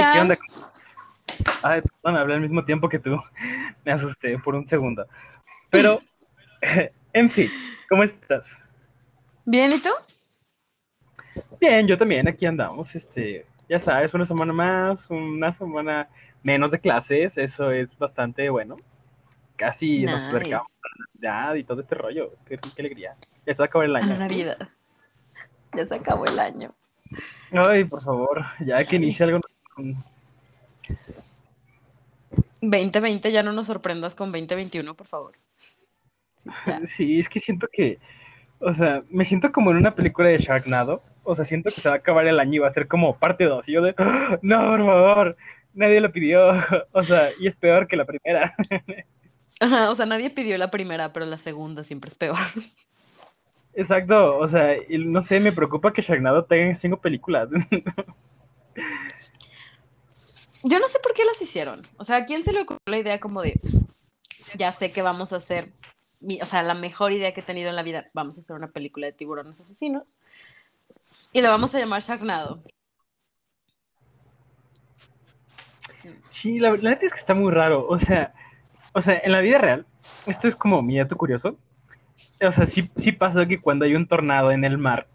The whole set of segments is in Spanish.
Hola. ¿qué onda? Ay, perdón, hablé al mismo tiempo que tú. Me asusté por un segundo. Pero, en fin, ¿cómo estás? Bien, ¿y tú? Bien, yo también, aquí andamos. Este, ya sabes, una semana más, una semana menos de clases, eso es bastante bueno. Casi nos acercamos a la Navidad y todo este rollo. Qué, qué alegría. Ya se va a acabar el año. Navidad. Ya se acabó el año. Ay, por favor, ya que inicie algo. 2020, ya no nos sorprendas con 2021, por favor. Sí, ya. Sí, es que siento que, o sea, me siento como en una película de Sharknado. O sea, siento que se va a acabar el año y va a ser como parte 2. Y yo de, "Ah, no, por favor, nadie lo pidió. O sea, y es peor que la primera. Ajá, o sea, nadie pidió la primera, pero la segunda siempre es peor. Exacto, o sea, y no sé, me preocupa que Sharknado tenga cinco películas. Yo no sé por qué las hicieron. O sea, ¿a quién se le ocurrió la idea como de, ya sé que vamos a hacer, mi- o sea, la mejor idea que he tenido en la vida, vamos a hacer una película de tiburones asesinos y la vamos a llamar Sharknado? Sí, la, neta es que está muy raro. O sea, o sea, en la vida real, esto es como mi dato curioso. O sea, sí, sí pasa que cuando hay un tornado en el mar,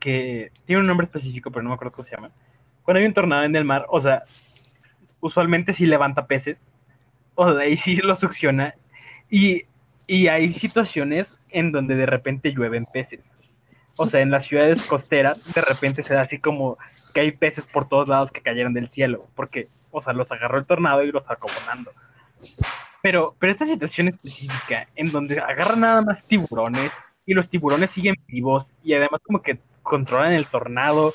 que tiene un nombre específico, pero no me acuerdo cómo se llama. Cuando hay un tornado en el mar, o sea, usualmente sí levanta peces, o sea, y sí los succiona. Y, y hay situaciones en donde de repente llueven peces. O sea, en las ciudades costeras, de repente se da así como que hay peces por todos lados que cayeron del cielo, porque, o sea, los agarró el tornado y los sacó volando. Pero, pero esta situación específica, en donde agarran nada más tiburones y los tiburones siguen vivos y además como que controlan el tornado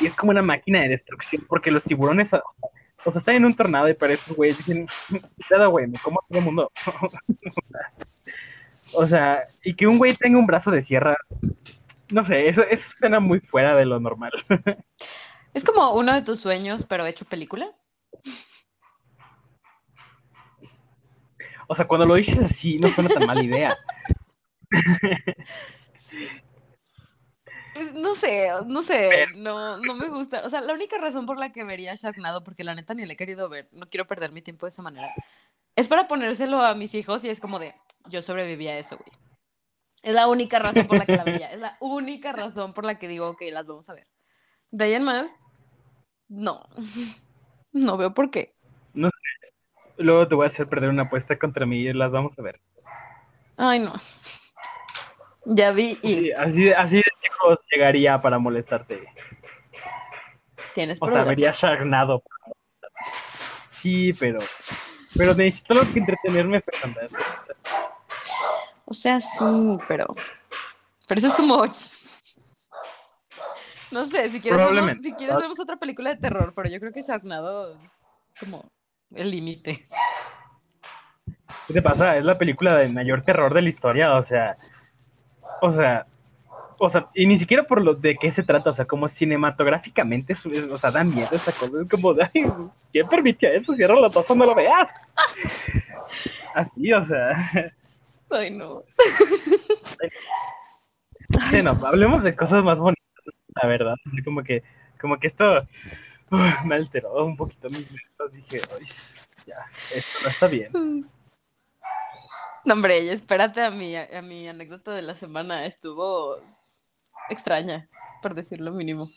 y es como una máquina de destrucción, porque los tiburones, o sea, están en un tornado y para estos güeyes dicen, nada, güey, me como a todo el mundo. o sea, y que un güey tenga un brazo de sierra, no sé, eso, eso suena muy fuera de lo normal. Es como uno de tus sueños, pero hecho película. O sea, cuando lo dices así, no suena tan mala idea. Pues, No sé, no sé, no, no me gusta. O sea, la única razón por la que vería Sharknado, porque la neta ni la he querido ver, no quiero perder mi tiempo de esa manera, es para ponérselo a mis hijos y es como de, yo sobreviví a eso, güey. Es la única razón por la que la vería, es la única razón por la que digo, ok, las vamos a ver. De ahí en más, no, no veo por qué. Luego te voy a hacer perder una apuesta contra mí y las vamos a ver. Ay, no. Ya vi y Sí, así, así de lejos llegaría para molestarte. tienes O sea, vería Sharknado. Sí, pero. Pero necesito que entretenerme, Fernanda. O sea, sí, pero. Pero eso es much. No sé, si quieres, vemos, si quieres vemos otra película de terror, pero yo creo que Sharknado como el límite. ¿Qué te pasa? Es la película de mayor terror de la historia, o sea. O sea. O sea, y ni siquiera por lo de qué se trata, o sea, como cinematográficamente, es- o sea, da miedo esa cosa, es como de, ay, ¿quién permitió eso? Cierra los ojos, no lo veas. Así, o sea, Ay, no. bueno, hablemos de cosas más bonitas, la verdad, como que, como que esto me alteró un poquito mis minutos, dije, ay, ya, esto no está bien. No, hombre, y espérate a mi, a mi anécdota de la semana. Estuvo extraña, por decirlo mínimo.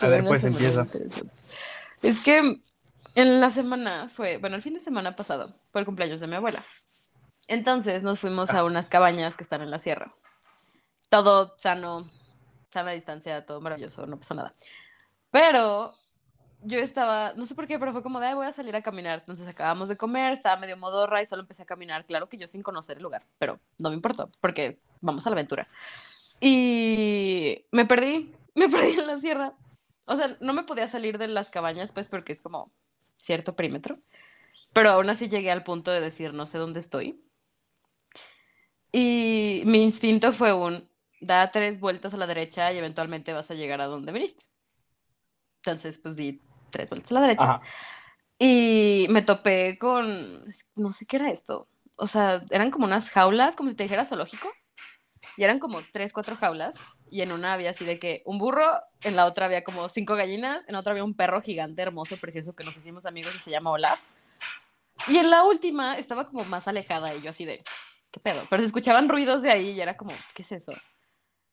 A ver, pues, empieza. Es que en la semana fue, bueno, el fin de semana pasado fue el cumpleaños de mi abuela. Entonces nos fuimos a unas cabañas que están en la sierra. Todo sano, sana distancia, todo maravilloso, no pasó nada. Pero yo estaba, no sé por qué, pero fue como de, "Ay, voy a salir a caminar. Entonces acabamos de comer, estaba medio modorra y solo empecé a caminar. Claro que yo sin conocer el lugar, pero no me importó, porque vamos a la aventura. Y me perdí, me perdí en la sierra. O sea, no me podía salir de las cabañas, pues, porque es como cierto perímetro. Pero aún así llegué al punto de decir, no sé dónde estoy. Y mi instinto fue un, da tres vueltas a la derecha y eventualmente vas a llegar a donde viniste. Entonces, pues di tres vueltas a la derecha. Ajá. Y me topé con, no sé qué era esto. O sea, eran como unas jaulas, como si te dijera zoológico. Y eran como tres, cuatro jaulas. y en una había así de que un burro, en la otra había como cinco gallinas, en otra había un perro gigante, hermoso, precioso, que nos hicimos amigos y se llama Olaf. Y en la última estaba como más alejada y yo así de, ¿qué pedo? Pero se escuchaban ruidos de ahí y era como, ¿qué es eso?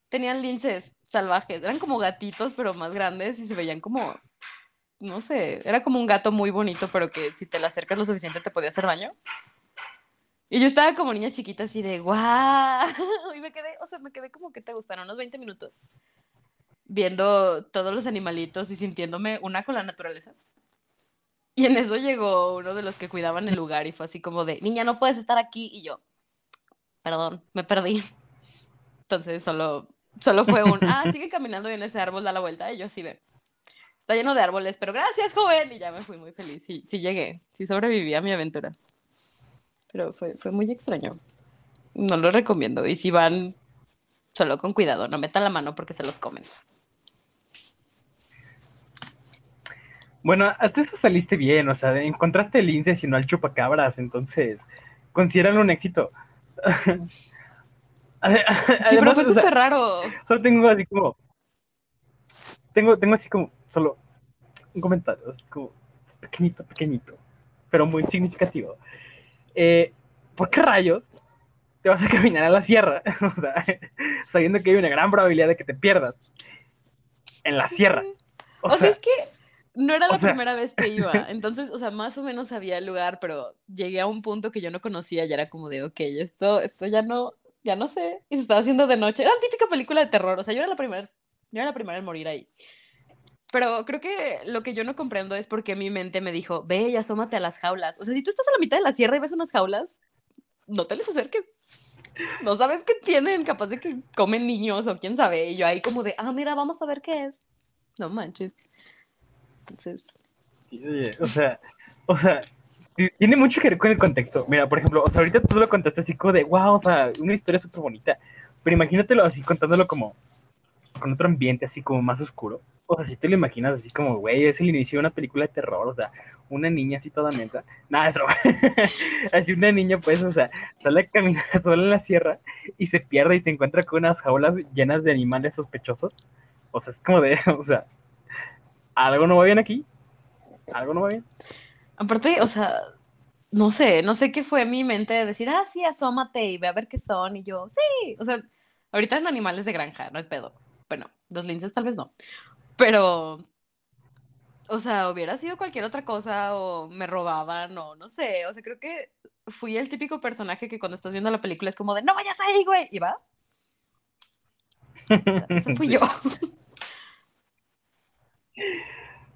Tenían linces salvajes, eran como gatitos, pero más grandes y se veían como, no sé, era como un gato muy bonito, pero que si te le acercas lo suficiente te podía hacer daño. Y yo estaba como niña chiquita así de, guau. Y me quedé, o sea, me quedé como que te gustaron unos 20 minutos viendo todos los animalitos y sintiéndome una con la naturaleza. Y en eso llegó uno de los que cuidaban el lugar y fue así como de, niña, no puedes estar aquí. Y yo, perdón, me perdí. Entonces solo, solo fue un, ah, sigue caminando y en ese árbol da la vuelta. Y yo así de, está lleno de árboles, pero gracias, joven. Y ya me fui muy feliz. Sí, sí llegué, sí sobreviví a mi aventura pero fue, fue muy extraño. No lo recomiendo. Y si van, solo con cuidado, no metan la mano porque se los comen. Bueno, hasta eso saliste bien, o sea, encontraste el lince y no al chupacabras, entonces, considéralo un éxito. sí, pero fue súper raro. Solo tengo así como, tengo, tengo así como, solo un comentario, como, pequeñito, pequeñito, pero muy significativo eh, ¿por qué rayos te vas a caminar a la sierra? o sea, sabiendo que hay una gran probabilidad de que te pierdas en la sierra. O, sea, es que no era la primera vez que iba, entonces, o sea, más o menos sabía el lugar, pero llegué a un punto que yo no conocía y era como de, ok, esto, esto ya no, ya no sé, y se estaba haciendo de noche. Era una típica película de terror, o sea, yo era la primera, yo era la primera en morir ahí. Pero creo que lo que yo no comprendo es porque mi mente me dijo, ve y asómate a las jaulas. O sea, si tú estás a la mitad de la sierra y ves unas jaulas, no te les acerques. No sabes qué tienen, capaz de que comen niños o quién sabe. Y yo ahí como de, ah, mira, vamos a ver qué es. No manches. Entonces. o sea, o sea, tiene mucho que ver con el contexto. Mira, por ejemplo, o sea, ahorita tú lo contaste así como de, wow, o sea, una historia súper bonita. Pero imagínatelo así contándolo como con otro ambiente así como más oscuro. O sea, si te lo imaginas así como, güey, es el inicio de una película de terror, o sea, una niña así toda mensa. Nada, eso. así una niña, pues, o sea, sale a caminar sola en la sierra y se pierde y se encuentra con unas jaulas llenas de animales sospechosos. O sea, es como de, o sea, algo no va bien aquí. Algo no va bien. Aparte, o sea, no sé, no sé qué fue mi mente de decir, ah, sí, asómate y ve a ver qué son. Y yo, sí, o sea, ahorita en animales de granja, no hay pedo bueno, los linces tal vez no, pero, o sea, hubiera sido cualquier otra cosa o me robaban o no sé, o sea, creo que fui el típico personaje que cuando estás viendo la película es como de, no vayas ahí, güey, y va. Eso fui yo.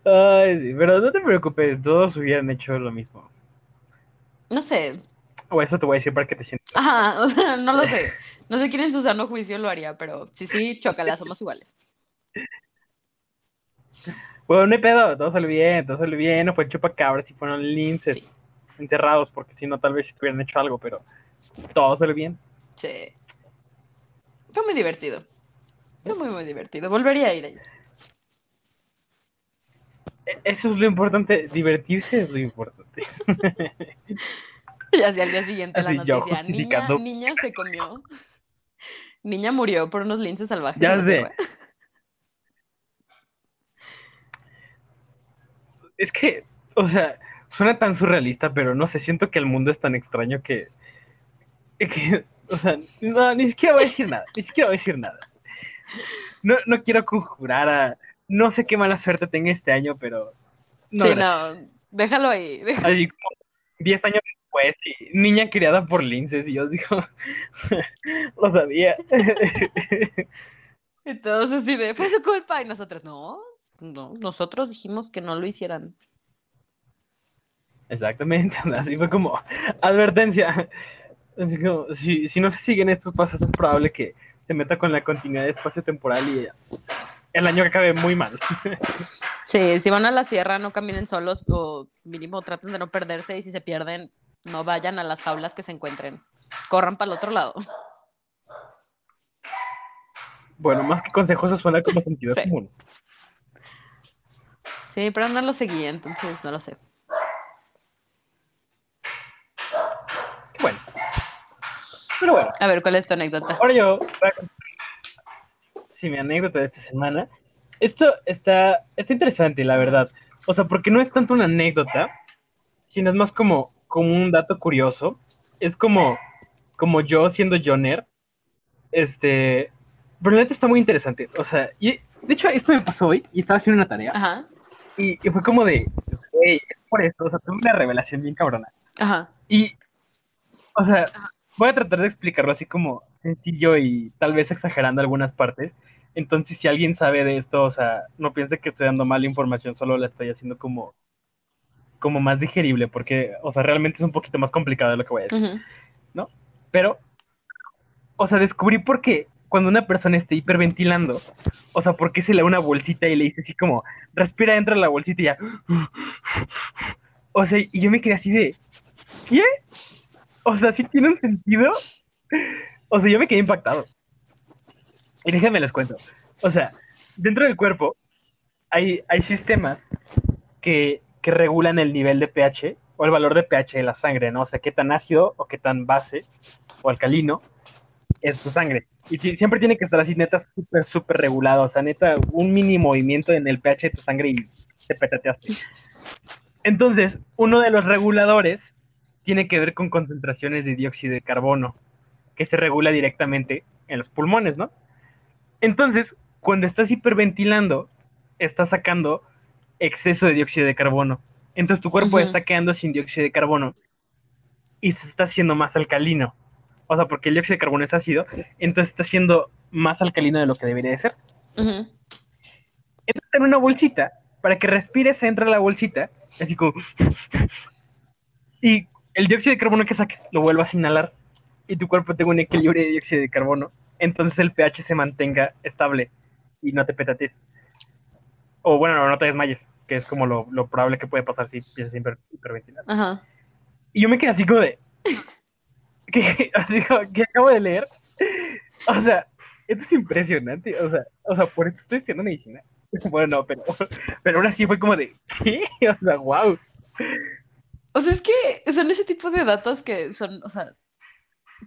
Ay, sí, pero no te preocupes, todos hubieran hecho lo mismo. No sé. O eso te voy a decir para que te sientas. Ajá, o sea, no lo sé. No sé quién en su sano juicio lo haría, pero sí, sí, chócala, somos iguales. Bueno, no hay pedo, todo salió bien, todo salió bien, no fue chupacabras y fueron linces encerrados, porque si no, tal vez hubieran hecho algo, pero todo salió bien. Sí. Fue muy divertido. Fue muy, muy divertido. Volvería a ir ahí. E-, eso es lo importante, divertirse es lo importante. y así al día siguiente la noticia, niña, niña se comió Niña murió por unos linces salvajes. Ya sé. Es que, o sea, suena tan surrealista, pero no sé, siento que el mundo es tan extraño que, o sea, no, ni siquiera voy a decir nada, ni siquiera voy a decir nada. No, no quiero conjurar a, no sé qué mala suerte tenga este año, pero... No, sí, no, déjalo ahí. Así como 10 años pues, niña criada por linces, y yo digo, lo sabía. Entonces, sí, de, fue su culpa, y nosotros, no, no, nosotros dijimos que no lo hicieran. Exactamente, así fue como, advertencia. si, si no se siguen estos pasos, es probable que se meta con la continuidad de espacio temporal y el año que acabe muy mal. Sí, si van a la sierra, no caminen solos o mínimo traten de no perderse y si se pierden, no vayan a las jaulas que se encuentren. Corran para el otro lado. Bueno, más que consejos, eso suena como sentido común. Sí, pero no lo seguí, entonces no lo sé. Bueno. Pero bueno. A ver, ¿cuál es tu anécdota? Ahora yo. y mi anécdota de esta semana. Esto está, está interesante, la verdad. O sea, porque no es tanto una anécdota, sino es más como, como un dato curioso. Es como, como yo siendo Joner. Este, pero la neta está muy interesante. O sea, y, de hecho, esto me pasó hoy y estaba haciendo una tarea. Ajá. Y, y fue como de, hey, es por esto. O sea, tuve una revelación bien cabrona. Ajá. Y, o sea, voy a tratar de explicarlo así como sencillo y tal vez exagerando algunas partes. Entonces, si alguien sabe de esto, o sea, no piense que estoy dando mala información, solo la estoy haciendo como, como más digerible, porque, o sea, realmente es un poquito más complicado de lo que voy a decir, Ujú. ¿no? Pero, o sea, descubrí por qué cuando una persona esté hiperventilando, o sea, por qué se le da una bolsita y le dice así como, respira dentro de la bolsita y ya. O sea, y yo me quedé así de, ¿qué? O sea, ¿sí tiene un sentido? O sea, yo me quedé impactado. Y déjenme les cuento. O sea, dentro del cuerpo hay, hay sistemas que, que regulan el nivel de pH o el valor de pH de la sangre, ¿no? O sea, qué tan ácido o qué tan base o alcalino es tu sangre. Y siempre tiene que estar así, neta, súper, súper regulado. O sea, neta, un mini movimiento en el pH de tu sangre y te petateaste. Entonces, uno de los reguladores tiene que ver con concentraciones de dióxido de carbono, que se regula directamente en los pulmones, ¿no? Entonces, cuando estás hiperventilando, estás sacando exceso de dióxido de carbono. Entonces tu cuerpo está quedando sin dióxido de carbono y se está haciendo más alcalino. O sea, porque el dióxido de carbono es ácido, entonces está siendo más alcalino de lo que debería de ser. Ujú. Entonces en una bolsita, para que respires, entra la bolsita, así como... Y el dióxido de carbono que saques lo vuelvas a inhalar y tu cuerpo tenga un equilibrio de dióxido de carbono, entonces el pH se mantenga estable y no te petates. O bueno, no, no te desmayes, que es como lo, lo probable que puede pasar si empiezas a hiper- hiperventilar. Ajá. Y yo me quedé así como de... ¿Qué, así como, ¿qué acabo de leer? O sea, esto es impresionante. O sea, o sea por eso estoy estudiando medicina. Bueno, no, pero, pero aún así fue como de... ¿Qué? O sea, wow. O sea, es que son ese tipo de datos que son, o sea,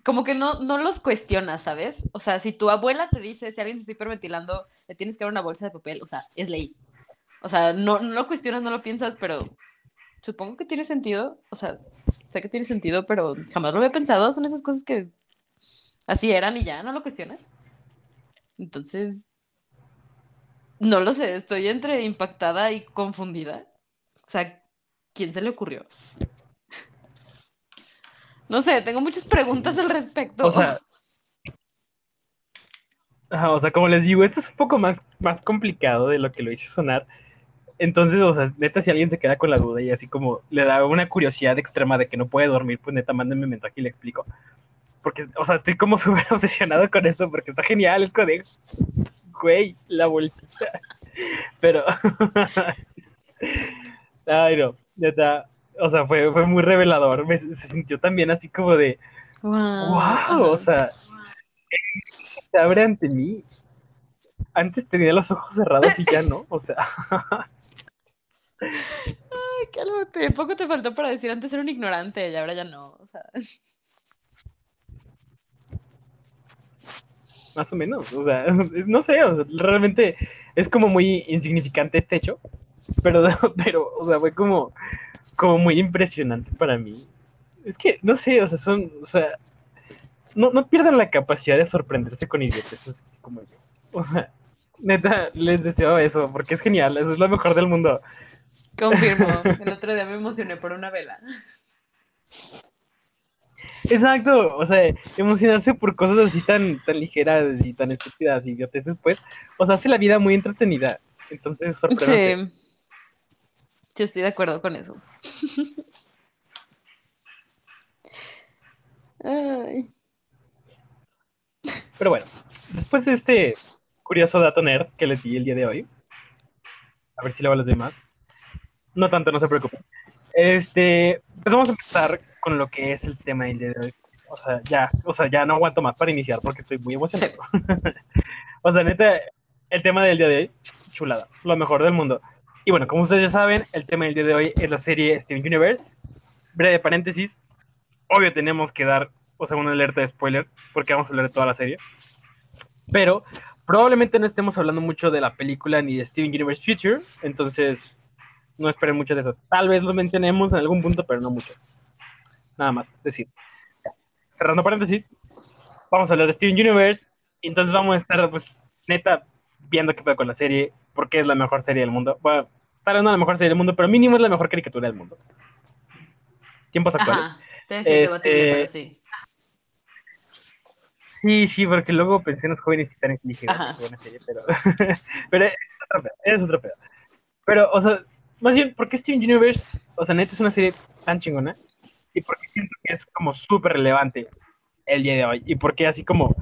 como que no, no los cuestionas, ¿sabes? O sea, si tu abuela te dice, si alguien se está hiperventilando, le tienes que dar una bolsa de papel, o sea, es ley. O sea, no, no lo cuestionas, no lo piensas, pero supongo que tiene sentido. O sea, sé que tiene sentido, pero jamás lo había pensado. Son esas cosas que así eran y ya, no lo cuestionas. Entonces, no lo sé, estoy entre impactada y confundida. O sea, ¿quién se le ocurrió? No sé, tengo muchas preguntas al respecto. O sea, ajá, o sea, como les digo, esto es un poco más, más complicado de lo que lo hice sonar. Entonces, o sea, neta, si alguien se queda con la duda y así como le da una curiosidad extrema de que no puede dormir, pues neta, mándenme mensaje y le explico. Porque, o sea, estoy como súper obsesionado con esto porque está genial, es como de, güey, la bolsita. Pero, ay, no, neta, o sea, fue, fue muy revelador. Me, se sintió también así como de, wow, wow, o sea, se abre ante mí. Antes tenía los ojos cerrados y ya no, o sea, Ay, cálmate, poco te faltó para decir antes era un ignorante y ahora ya no. O sea, más o menos, o sea, no sé, o sea, realmente es como muy insignificante este hecho, pero, pero, o sea, fue como, como muy impresionante para mí. Es que, no sé, o sea, son, o sea, no, no pierdan la capacidad de sorprenderse con idioteces así como yo. O sea, neta, les deseo eso, porque es genial, eso es lo mejor del mundo. Confirmo. El otro día me emocioné por una vela. Exacto, o sea, emocionarse por cosas así tan, tan ligeras y tan estúpidas y idioteces, pues, o sea, hace la vida muy entretenida. Entonces, sorprenderse. Sí. Sí, estoy de acuerdo con eso. Ay. Pero bueno, después de este curioso dato nerd que les di el día de hoy, a ver si luego les doy más. No tanto, no se preocupen. Este, pues vamos a empezar con lo que es el tema del día de hoy. O sea, ya, o sea, ya no aguanto más para iniciar porque estoy muy emocionado. o sea, neta, el tema del día de hoy, chulada, lo mejor del mundo. Y bueno, como ustedes ya saben, el tema del día de hoy es la serie Steven Universe. Breve paréntesis, obvio tenemos que dar, o sea, una alerta de spoiler, porque vamos a hablar de toda la serie. Pero Probablemente no estemos hablando mucho de la película ni de Steven Universe Future, entonces no esperen mucho de eso. Tal vez lo mencionemos en algún punto, pero no mucho. Nada más, decir. Cerrando paréntesis, vamos a hablar de Steven Universe, y entonces vamos a estar, pues, neta, viendo qué pasa con la serie, porque es la mejor serie del mundo. Bueno, tal vez no la mejor serie del mundo, pero mínimo es la mejor caricatura del mundo. Tiempos actuales. Ajá. Que Este, batería, pero sí. Sí, sí, porque luego pensé en los jóvenes titanes y dije, Ajá. "Bueno, qué buena serie, pero, pero es otro pedo, es otro pedo. Pero, o sea, más bien, ¿por qué Steven Universe, o sea, neta es una serie tan chingona? Y porque siento que es como súper relevante el día de hoy. Y porque así como,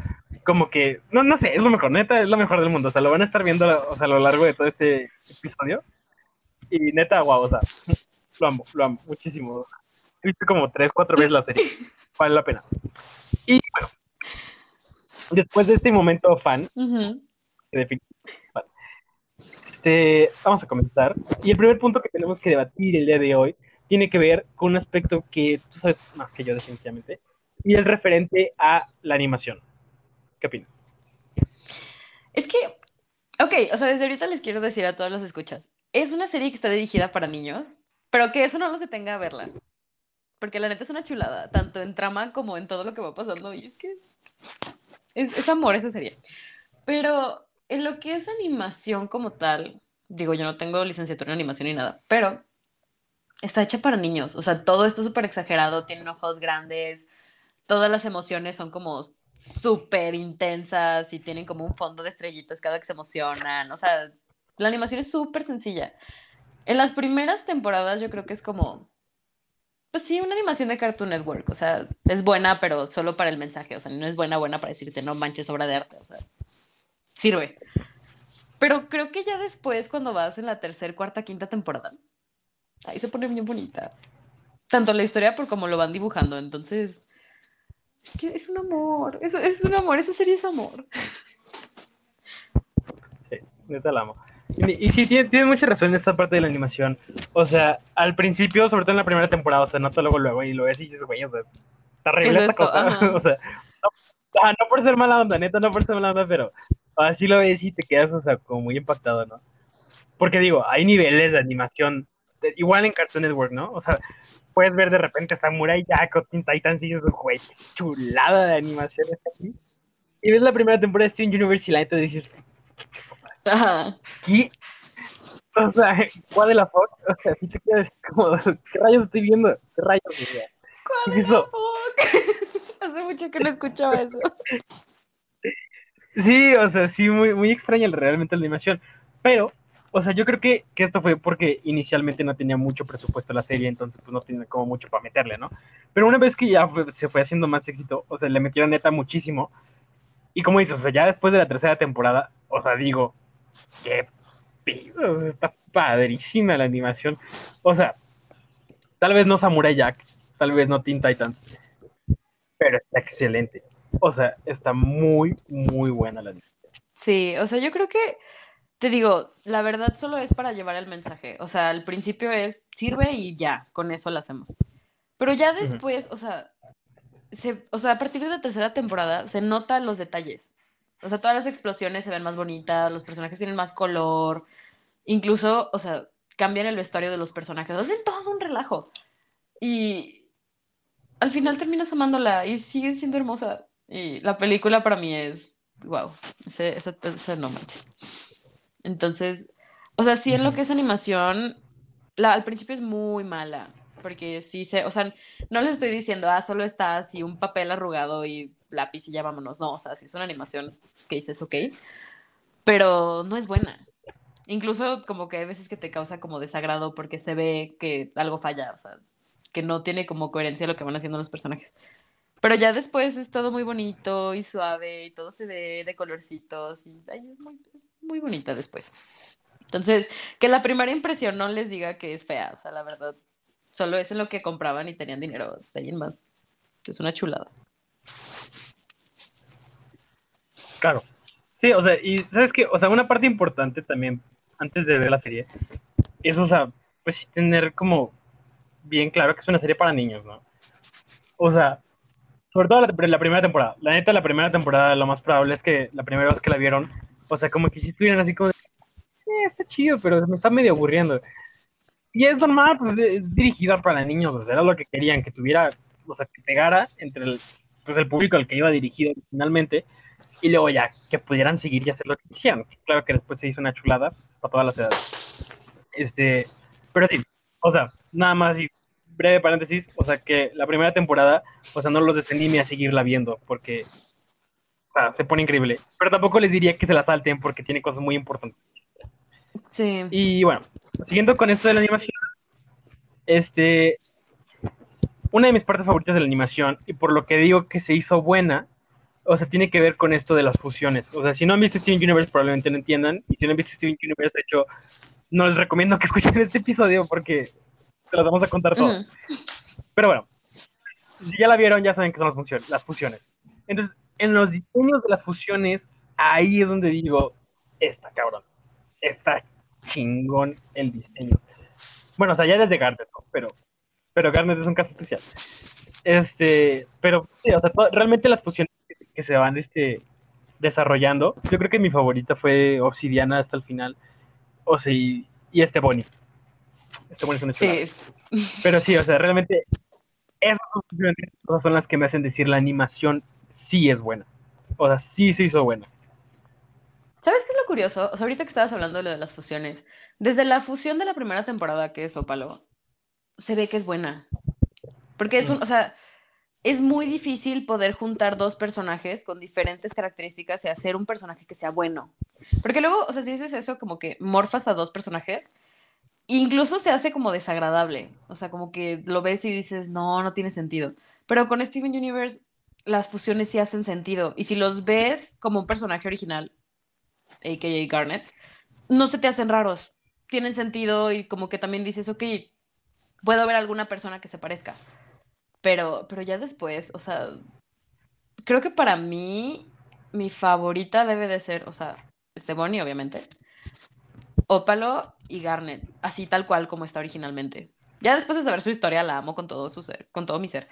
como que, no, no sé, es lo mejor, neta, es lo mejor del mundo. O sea, lo van a estar viendo, o sea, a lo largo de todo este episodio. Y neta, guau, o sea, lo amo, lo amo muchísimo. He visto como tres, cuatro veces la serie. Vale la pena. Y bueno, después de este momento fan, Ujú. que definitivamente fan, este, vamos a comenzar. Y el primer punto que tenemos que debatir el día de hoy tiene que ver con un aspecto que tú sabes más que yo definitivamente, y es referente a la animación. ¿Qué opinas? Es que, ok, o sea, desde ahorita les quiero decir a todos los escuchas, es una serie que está dirigida para niños, pero que eso no los detenga a verla. Porque la neta es una chulada, tanto en trama como en todo lo que va pasando. Y es que es, es amor esa serie. Pero en lo que es animación como tal, digo, yo no tengo licenciatura en animación ni nada, pero está hecha para niños. O sea, todo está súper exagerado, tienen ojos grandes, todas las emociones son como súper intensas y tienen como un fondo de estrellitas cada que se emocionan. O sea, la animación es súper sencilla. En las primeras temporadas yo creo que es como, pues sí, una animación de Cartoon Network. O sea, es buena, pero solo para el mensaje. O sea, no es buena, buena para decirte, no manches obra de arte. O sea, sirve. Pero creo que ya después, cuando vas en la tercera, cuarta, quinta temporada, ahí se pone bien bonita. Tanto la historia por como lo van dibujando. Entonces, es que es un amor. Es, es un amor. Esa serie es amor. Sí, neta la amo. Y, y sí, tiene, tiene mucha razón en esta parte de la animación. O sea, al principio, sobre todo en la primera temporada, o sea, nota luego, luego, y lo ves y dices, güey, o sea, está horrible ¿Qué es esta cosa. O sea, no por ser mala onda, neta, no por ser mala onda, pero así lo ves y te quedas, o sea, como muy impactado, ¿no? Porque digo, hay niveles de animación, de- igual en Cartoon Network, ¿no? O sea, puedes ver de repente Samurai Jack o Teen Titans y dices, güey, chulada de animación aquí. Y ves la primera temporada de Steven Universe y la neta dices, Ajá. ¿qué? O sea, ¿cuál de la fuck? O sea, sí te quedas como, ¿qué rayos estoy viendo? ¿Qué rayos? O sea, ¿Cuál ¿Qué es es la fuck? Hace mucho que no escuchaba eso. Sí, o sea, sí, muy, muy extraña realmente la animación. Pero, o sea, yo creo que, que esto fue porque inicialmente no tenía mucho presupuesto la serie, entonces pues no tenía como mucho para meterle, ¿no? Pero una vez que ya se fue haciendo más éxito, o sea, le metieron neta muchísimo. Y como dices, o sea, ya después de la tercera temporada, o sea, digo, qué pido, está padrísima la animación. O sea, tal vez no Samurai Jack, tal vez no Teen Titans, pero está excelente. O sea, está muy, muy buena la animación. Sí, o sea, yo creo que, te digo, la verdad solo es para llevar el mensaje. O sea, al principio es, sirve y ya, con eso lo hacemos. Pero ya después, o sea, se, o sea, a partir de la tercera temporada se notan los detalles. O sea, todas las explosiones se ven más bonitas, los personajes tienen más color, incluso, o sea, cambian el vestuario de los personajes, hacen todo un relajo. Y al final terminas amándola y sigue siendo hermosa. Y la película para mí es, wow, ese, ese, ese no manches. Entonces, o sea, sí en lo que es animación, la, al principio es muy mala, porque sí se, o sea, no les estoy diciendo, ah, solo está así un papel arrugado y lápiz y ya vámonos, no, o sea, sí es una animación que dices, ok, pero no es buena. Incluso como que hay veces que te causa como desagrado porque se ve que algo falla, o sea, que no tiene como coherencia lo que van haciendo los personajes. Pero ya después es todo muy bonito y suave y todo se ve de colorcitos y ay, es, muy, muy bonita después. Entonces, que la primera impresión no les diga que es fea, o sea, la verdad, solo es en lo que compraban y tenían dinero, está bien más. Es una chulada. Claro. Sí, o sea, y sabes que, o sea, una parte importante también, antes de ver la serie, es, o sea, pues tener como bien claro que es una serie para niños, ¿no? O sea, sobre todo la, la primera temporada. La neta, la primera temporada, lo más probable es que la primera vez que la vieron, O sea, como que si estuvieran así como, eh, está chido, pero me está medio aburriendo. Y es normal, pues es dirigida para niños, era lo que querían, que tuviera, o sea, que pegara entre el, pues, el público al que iba dirigido originalmente, y luego ya que pudieran seguir y hacer lo que quisieran. Claro que después se hizo una chulada para todas las edades. Este, pero sí, o sea, nada más y breve paréntesis, o sea, que la primera temporada, o sea, no los desanime a seguirla viendo, porque o sea, se pone increíble. Pero tampoco les diría que se la salten porque tiene cosas muy importantes. Sí. Y bueno, siguiendo con esto de la animación, este, una de mis partes favoritas de la animación, y por lo que digo que se hizo buena, o sea, tiene que ver con esto de las fusiones. O sea, si no han visto Steven Universe, probablemente no entiendan. Y si no han visto Steven Universe, de hecho, no les recomiendo que escuchen este episodio porque te las vamos a contar todo. Pero bueno, si ya la vieron, ya saben que son las, funciones, las fusiones. Entonces, en los diseños de las fusiones, ahí es donde digo, está cabrón, está chingón el diseño. Bueno, o sea, ya desde Garnet, pero, pero Garnet es un caso especial. Este, pero sí, o sea, realmente las fusiones que, se van este, desarrollando, yo creo que mi favorita fue Obsidiana hasta el final. O sea, y, este Bonnie. Este Bonnie es una sí. Pero sí, o sea, realmente esas cosas son las que me hacen decir la animación sí es buena. O sea, sí se hizo buena. ¿Sabes qué es lo curioso? O sea, ahorita que estabas hablando de lo de las fusiones, desde la fusión de la primera temporada, que es Opalo, se ve que es buena. Porque es un, o sea, es muy difícil poder juntar dos personajes con diferentes características y hacer un personaje que sea bueno. Porque luego, o sea, si dices eso, como que morfas a dos personajes, incluso se hace como desagradable. O sea, como que lo ves y dices, no, no tiene sentido. Pero con Steven Universe, las fusiones sí hacen sentido. Y si los ves como un personaje original, a.k.a. Garnet, no se te hacen raros. Tienen sentido y como que también dices, ok, puedo ver alguna persona que se parezca. Pero, pero ya después, o sea, creo que para mí, mi favorita debe de ser, o sea, Bonnie, obviamente. Ópalo y Garnet, así tal cual como está originalmente. Ya después de saber su historia, la amo con todo su ser, con todo mi ser.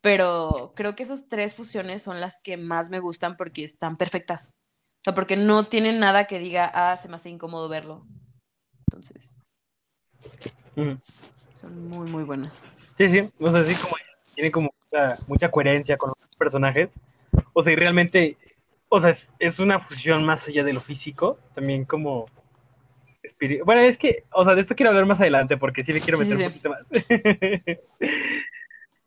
Pero creo que esas tres fusiones son las que más me gustan porque están perfectas. O sea, porque no tienen nada que diga, ah, se me hace incómodo verlo. Entonces. Son muy, muy buenas. Sí, sí. O sea, sí, como tiene como mucha, coherencia con los personajes. O sea, y realmente, o sea, es, una fusión más allá de lo físico, también como bueno, es que, o sea, de esto quiero hablar más adelante porque sí le quiero meter un poquito más.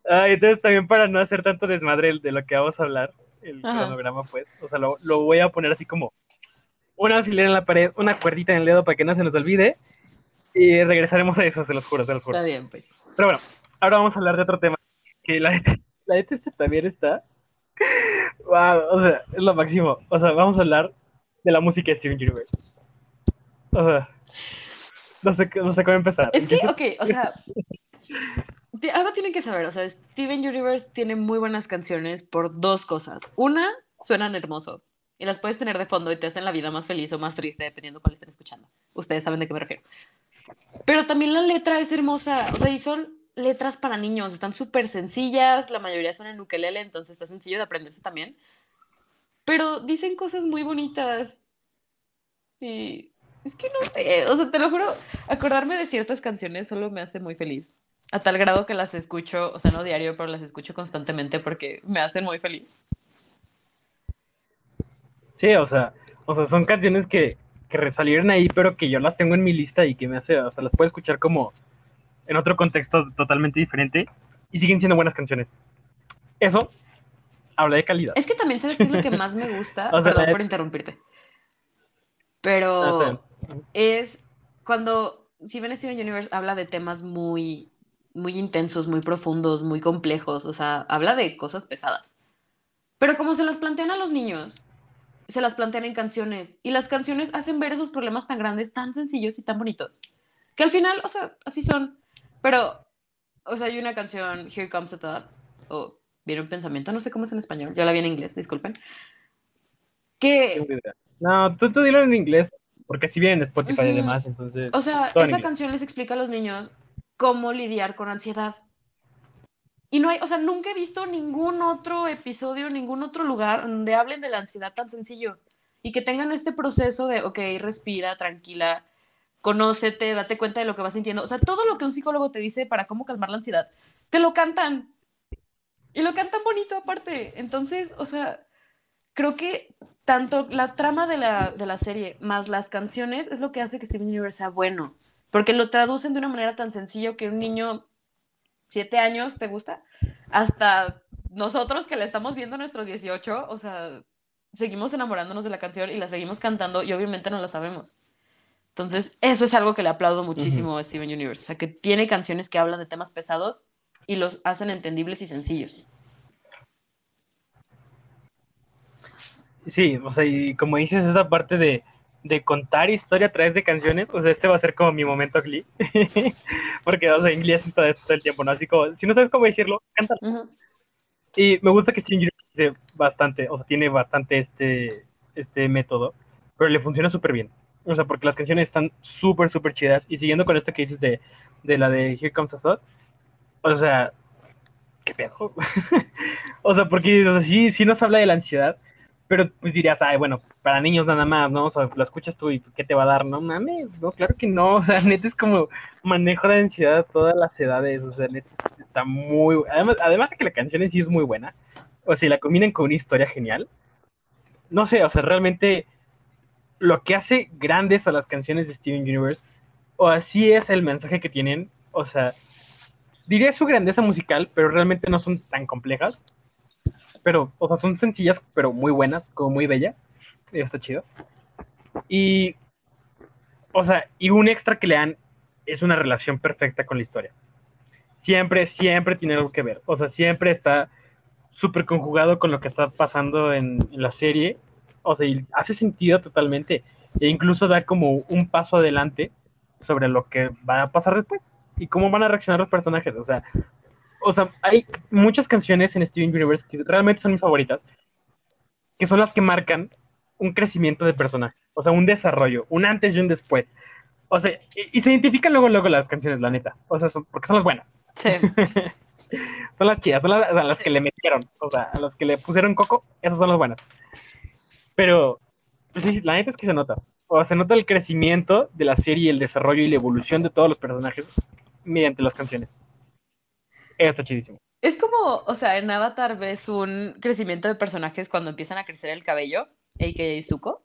ah, entonces también para no hacer tanto desmadre de lo que vamos a hablar, el cronograma, pues, o sea, lo, lo, voy a poner así como una alfiler en la pared, una cuerdita en el dedo para que no se nos olvide y regresaremos a eso, se los juro, se los juro. Está bien, pues. Pero bueno, ahora vamos a hablar de otro tema que la la ETC también está. Wow, o sea, es lo máximo. O sea, vamos a hablar de la música de Steven Universe. O sea, no sé, no sé cómo empezar. Es que, ok, o sea, algo tienen que saber. O sea, Steven Universe tiene muy buenas canciones por dos cosas. Una, suenan hermoso. Y las puedes tener de fondo y te hacen la vida más feliz o más triste, dependiendo cuál estén escuchando. Ustedes saben de qué me refiero. Pero también la letra es hermosa. O sea, y son letras para niños, están súper sencillas, la mayoría son en ukelele, entonces está sencillo de aprenderse también. Pero dicen cosas muy bonitas. Y es que no sé, o sea, te lo juro, acordarme de ciertas canciones solo me hace muy feliz. A tal grado que las escucho, o sea, no diario, pero las escucho constantemente porque me hacen muy feliz. Sí, o sea, o sea, son canciones que, que resalieron ahí, pero que yo las tengo en mi lista y que me hace, o sea, las puedo escuchar como en otro contexto totalmente diferente y siguen siendo buenas canciones. Eso habla de calidad. Es que también sabes qué es lo que más me gusta, perdón por interrumpirte. Pero ah, es cuando Steven Steven Universe habla de temas muy muy intensos, muy profundos, muy complejos, o sea, habla de cosas pesadas. Pero como se las plantean a los niños, se las plantean en canciones y las canciones hacen ver esos problemas tan grandes, tan sencillos y tan bonitos. Que al final, o sea, así son. Pero, o sea, hay una canción, Here Comes a Thought, o Viene un pensamiento, no sé cómo es en español, ya la vi en inglés, disculpen. No, tú, tú dilo en inglés, porque si viene en Spotify y demás, entonces... O sea, esa canción les explica a los niños cómo lidiar con ansiedad. Y no hay, o sea, nunca he visto ningún otro episodio, ningún otro lugar donde hablen de la ansiedad tan sencillo. y que tengan este proceso de, ok, respira, tranquila, conócete, date cuenta de lo que vas sintiendo. O sea, todo lo que un psicólogo te dice para cómo calmar la ansiedad, te lo cantan. Y lo cantan bonito aparte. Entonces, o sea, creo que tanto la trama de la, de la serie más las canciones es lo que hace que Steven Universe sea bueno. Porque lo traducen de una manera tan sencilla que un niño, siete años, ¿te gusta? Hasta nosotros que la estamos viendo a nuestros 18, o sea, seguimos enamorándonos de la canción y la seguimos cantando y obviamente no la sabemos. Entonces, eso es algo que le aplaudo muchísimo a Steven Universe. O sea, que tiene canciones que hablan de temas pesados y los hacen entendibles y sencillos. Sí, o sea, y como dices, esa parte de, contar historia a través de canciones, pues este va a ser como mi momento Glee. Porque, o sea, en Glee es todo, el tiempo, ¿no? Así como, si no sabes cómo decirlo, cántalo. Y me gusta que Universe dice bastante, o sea, tiene bastante este, este método, pero le funciona súper bien. O sea, porque las canciones están súper, súper chidas. Y siguiendo con esto que dices de, de la de Here Comes a Thought, o sea, ¿qué pedo? o sea, porque o sea, sí, sí nos habla de la ansiedad, pero pues dirías, ay, bueno, para niños nada más, ¿no? O sea, lo escuchas tú y ¿qué te va a dar? No mames, no, claro que no. O sea, neta es como manejo de ansiedad a todas las edades. O sea, neta está muy. Además, además de que la canción en sí es muy buena, o sea, la combinan con una historia genial, no sé, o sea, realmente lo que hace grandes a las canciones de Steven Universe, o así es el mensaje que tienen, o sea, diría su grandeza musical, pero realmente no son tan complejas, pero, o sea, son sencillas, pero muy buenas, como muy bellas, y está chido. Y, o sea, y un extra que le dan es una relación perfecta con la historia. Siempre, siempre tiene algo que ver, o sea, siempre está súper conjugado con lo que está pasando en la serie o sea, hace sentido totalmente. E incluso da como un paso adelante sobre lo que va a pasar después y cómo van a reaccionar los personajes. O sea, o sea, hay muchas canciones en Steven Universe que realmente son mis favoritas, que son las que marcan un crecimiento de personaje, o sea, un desarrollo, un antes y un después. O sea, y, se identifican luego, luego las canciones, la neta. O sea, porque son las buenas. Sí. son las chidas, son las, las que le metieron, o sea, a las que le pusieron coco, esas son las buenas. Pero, pues sí, la neta es que se nota. O sea, se nota el crecimiento de la serie, el desarrollo y la evolución de todos los personajes mediante las canciones. Está chidísimo. Es como, o sea, en Avatar ves un crecimiento de personajes cuando empiezan a crecer el cabello, a.k.a. Zuko.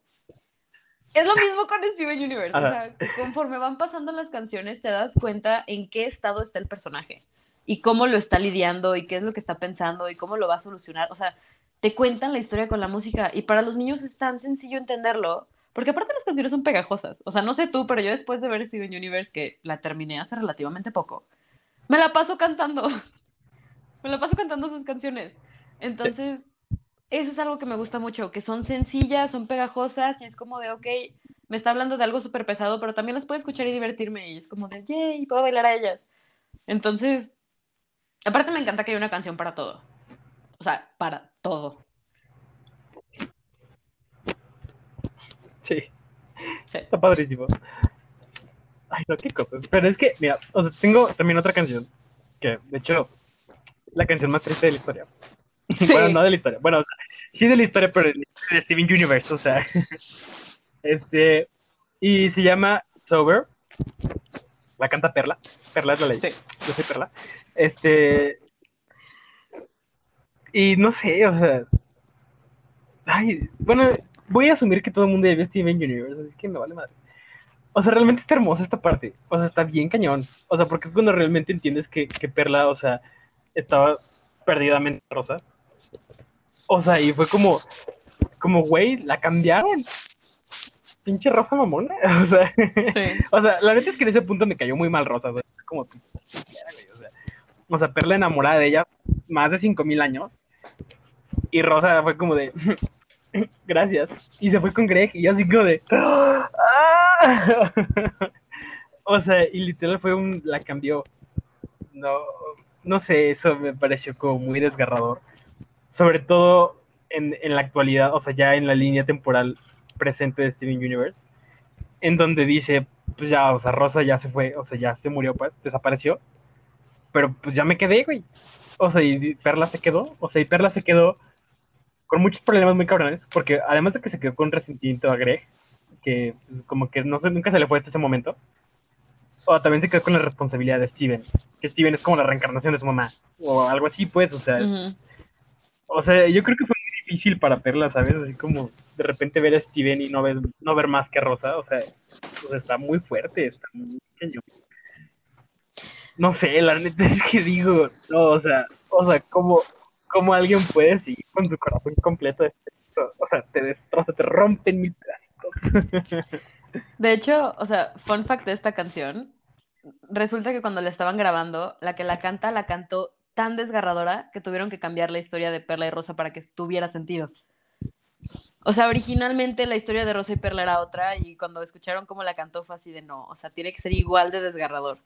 Es lo mismo con Steven Universe. O sea, conforme van pasando las canciones, te das cuenta en qué estado está el personaje y cómo lo está lidiando y qué es lo que está pensando y cómo lo va a solucionar. O sea, te cuentan la historia con la música y para los niños es tan sencillo entenderlo, porque aparte las canciones son pegajosas. O sea, no sé tú, pero yo después de ver Steven Universe, que la terminé hace relativamente poco, me la paso cantando. me la paso cantando sus canciones. Entonces, eso es algo que me gusta mucho, que son sencillas, son pegajosas y es como de, ok, me está hablando de algo súper pesado, pero también las puedo escuchar y divertirme y es como de, yay, puedo bailar a ellas. Entonces, aparte me encanta que haya una canción para todo. O sea, para todo. Sí. Está padrísimo. Ay, no, qué. Pero es que, mira, o sea, tengo también otra canción. Que, de hecho, la canción más triste de la historia. bueno, no de la historia. Bueno, o sea, sí de la historia, pero de Steven Universe, o sea. este. Y se llama Sober. La canta Perla. Perla es la ley. Sí. Yo soy Perla. Este. Y no sé, o sea. Ay, bueno, voy a asumir que todo el mundo ya ve Steven Universe, así que me vale madre. O sea, realmente está hermosa esta parte. O sea, está bien cañón. O sea, porque es cuando realmente entiendes que, que Perla, o sea, estaba perdidamente rosa. O sea, y fue como, como, güey, la cambiaron. Pinche rosa mamona. O sea, o sea, la verdad es que en ese punto me cayó muy mal rosa, güey. Como, o sea, o sea, Perla enamorada de ella más de 5000 años. Y Rosa fue como de, gracias. Y se fue con Greg y así como de, ¡Ah! o sea, y literal fue un, la cambió. No, no sé, eso me pareció como muy desgarrador. Sobre todo en, en la actualidad, o sea, ya en la línea temporal presente de Steven Universe, en donde dice, pues ya, o sea, Rosa ya se fue, o sea, ya se murió, pues, desapareció. Pero pues ya me quedé, güey. O sea, y Perla se quedó, o sea, y Perla se quedó con muchos problemas muy cabrones, porque además de que se quedó con resentimiento a que pues, como que no sé, nunca se le fue hasta ese momento, o también se quedó con la responsabilidad de Steven, que Steven es como la reencarnación de su mamá, o algo así, pues, o sea, o sea, yo creo que fue muy difícil para Perla, ¿sabes? Así como de repente ver a Steven y no ver, no ver más que a Rosa, o sea, está muy fuerte, está muy pequeño. No sé, la neta es que digo, no, o sea, o sea, como, como alguien puede seguir con su corazón completo, o sea, te destroza, te rompen mil pedazos. De hecho, o sea, fun fact de esta canción, resulta que cuando la estaban grabando, la que la canta la cantó tan desgarradora que tuvieron que cambiar la historia de Perla y Rosa para que tuviera sentido. O sea, originalmente la historia de Rosa y Perla era otra y cuando escucharon cómo la cantó fue así de no, o sea, tiene que ser igual de desgarrador.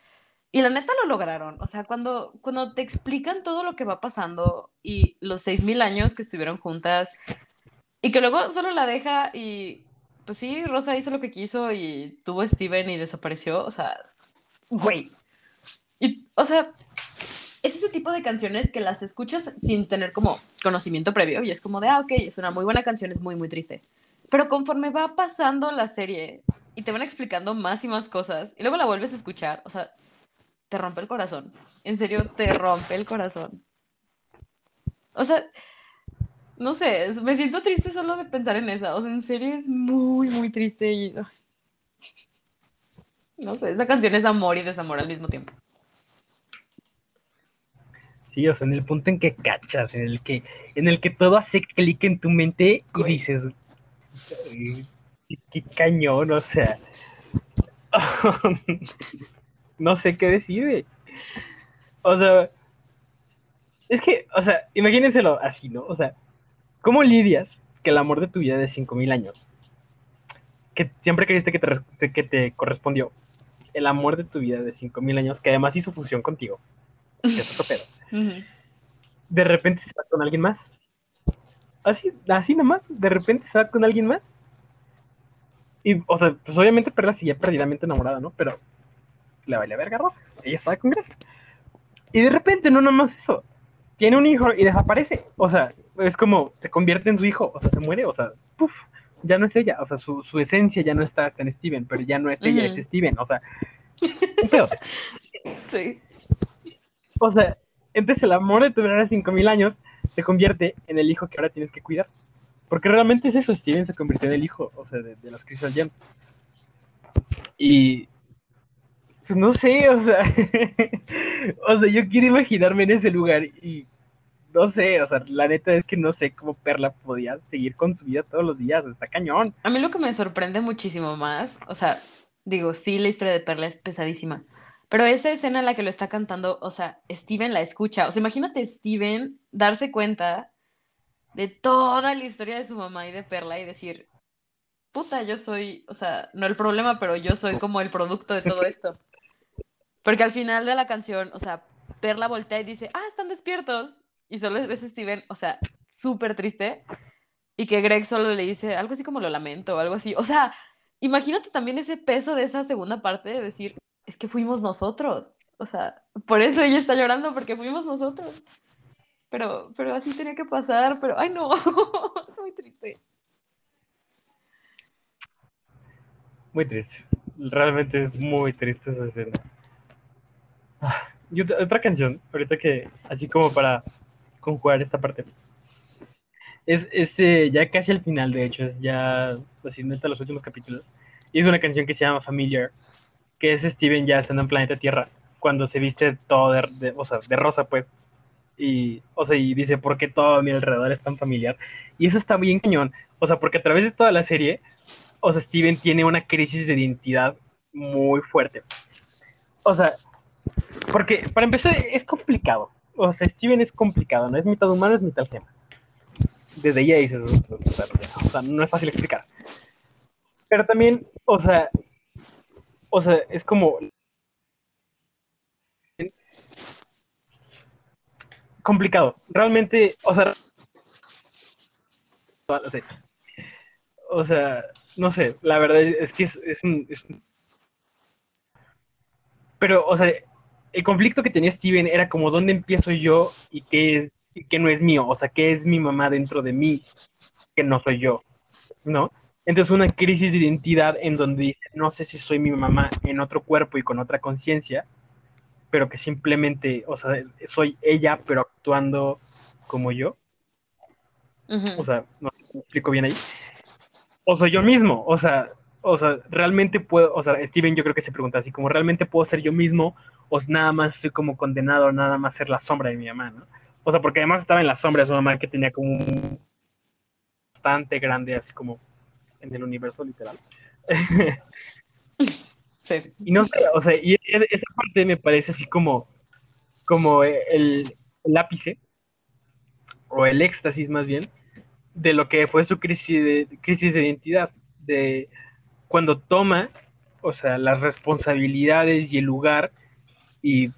Y la neta lo lograron, o sea, cuando, cuando te explican todo lo que va pasando y los seis mil años que estuvieron juntas y que luego solo la deja y pues sí, Rosa hizo lo que quiso y tuvo a Steven y desapareció, o sea, güey. Y, o sea, es ese tipo de canciones que las escuchas sin tener como conocimiento previo y es como de, ah, ok, es una muy buena canción, es muy, muy triste. Pero conforme va pasando la serie y te van explicando más y más cosas y luego la vuelves a escuchar, o sea, te rompe el corazón. En serio, te rompe el corazón. O sea, no sé, me siento triste solo de pensar en esa. O sea, en serio es muy, muy triste y... No sé, esa canción es amor y desamor al mismo tiempo. Sí, o sea, en el punto en que cachas, en el que, en el que todo hace clic en tu mente y dices, qué cañón, o sea, no sé qué decir. O sea, es que, o sea, imagínenselo así, ¿no? O sea, ¿Cómo lidias que el amor de tu vida de 5000 años, que siempre creíste que te, que te correspondió, el amor de tu vida de 5000 años, que además hizo fusión contigo, que es otro pedo, de repente se va con alguien más? Así, así nomás, de repente se va con alguien más. Y, o sea, pues obviamente Perla sigue perdidamente enamorada, ¿no? Pero le vale verga Rosa. Ella estaba con Greg. Y de repente, no nomás eso, tiene un hijo y desaparece. O sea, es como se convierte en su hijo, o sea, se muere, o sea, puff, ya no es ella, o sea, su, esencia ya no está en Steven, pero ya no es ella, es Steven, o sea, Sí. O sea, entonces el amor de tu vida de 5000 años se convierte en el hijo que ahora tienes que cuidar. Porque realmente es eso, Steven se convirtió en el hijo, o sea, de, de las Crystal Gems. Y pues no sé, o sea, o sea, yo quiero imaginarme en ese lugar y no sé, o sea, la neta es que no sé cómo Perla podía seguir con su vida todos los días, está cañón. A mí lo que me sorprende muchísimo más, o sea, digo, sí, la historia de Perla es pesadísima, pero esa escena en la que lo está cantando, o sea, Steven la escucha, o sea, imagínate Steven darse cuenta de toda la historia de su mamá y de Perla y decir, puta, yo soy, o sea, no el problema, pero yo soy como el producto de todo esto. Porque al final de la canción, o sea, Perla voltea y dice, ah, están despiertos. Y solo ves a Steven, o sea, súper triste. Y que Greg solo le dice algo así como lo lamento o algo así. O sea, imagínate también ese peso de esa segunda parte de decir, es que fuimos nosotros. O sea, por eso ella está llorando, porque fuimos nosotros. Pero, pero así tenía que pasar, pero, ay no, es muy triste. Muy triste. Realmente es muy triste esa escena. Y otra, canción, ahorita que, así como para conjugar esta parte. Es, este ya casi al final, de hecho, es ya, así, neta, los últimos capítulos. Y es una canción que se llama Familiar, que es Steven ya estando en planeta Tierra, cuando se viste todo de, o sea, de rosa, pues. Y, o sea, y dice, ¿por qué todo a mi alrededor es tan familiar? Y eso está bien cañón. O sea, porque a través de toda la serie, o sea, Steven tiene una crisis de identidad muy fuerte. O sea, porque para empezar es complicado. O sea, Steven es complicado, no es mitad humano, es mitad gema. Desde ahí dices, o sea, no es fácil explicar. Pero también, o sea, o sea, es como complicado. Realmente, o sea, o sea, no sé, la verdad es que es, es, es un... Pero, o sea, el conflicto que tenía Steven era como dónde empiezo yo y qué es que no es mío, o sea, que es mi mamá dentro de mí, que no soy yo, ¿no? Entonces una crisis de identidad en donde dice, no sé si soy mi mamá en otro cuerpo y con otra conciencia, pero que simplemente, o sea, soy ella, pero actuando como yo. O sea, no sé si me explico bien ahí. O soy yo mismo, o sea, o sea, realmente puedo, o sea, Steven yo creo que se pregunta así, como realmente puedo ser yo mismo, o nada más estoy como condenado, nada más ser la sombra de mi mamá, ¿no? O sea, porque además estaba en la sombra de su mamá que tenía como un bastante grande, así como en el universo literal. Sí. Y no sé, o sea, y esa parte me parece así como, como el, el ápice, o el éxtasis más bien, de lo que fue su crisis de, crisis de identidad, de cuando toma, o sea, las responsabilidades y el lugar y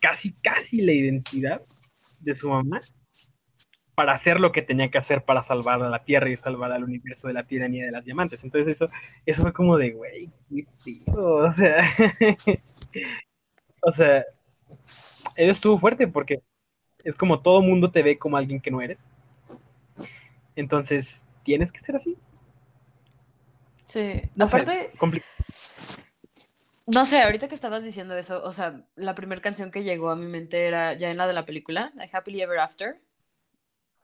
casi, casi la identidad de su mamá para hacer lo que tenía que hacer para salvar a la Tierra y salvar al universo de la tiranía de las diamantes. Entonces eso, eso fue como de, güey, o sea, o sea, eso estuvo fuerte porque es como todo mundo te ve como alguien que no eres. Entonces, tienes que ser así. Sí, No sé, aparte, compli- no sé, ahorita que estabas diciendo eso, o sea, la primera canción que llegó a mi mente era ya en la de la película, like Happily Ever After.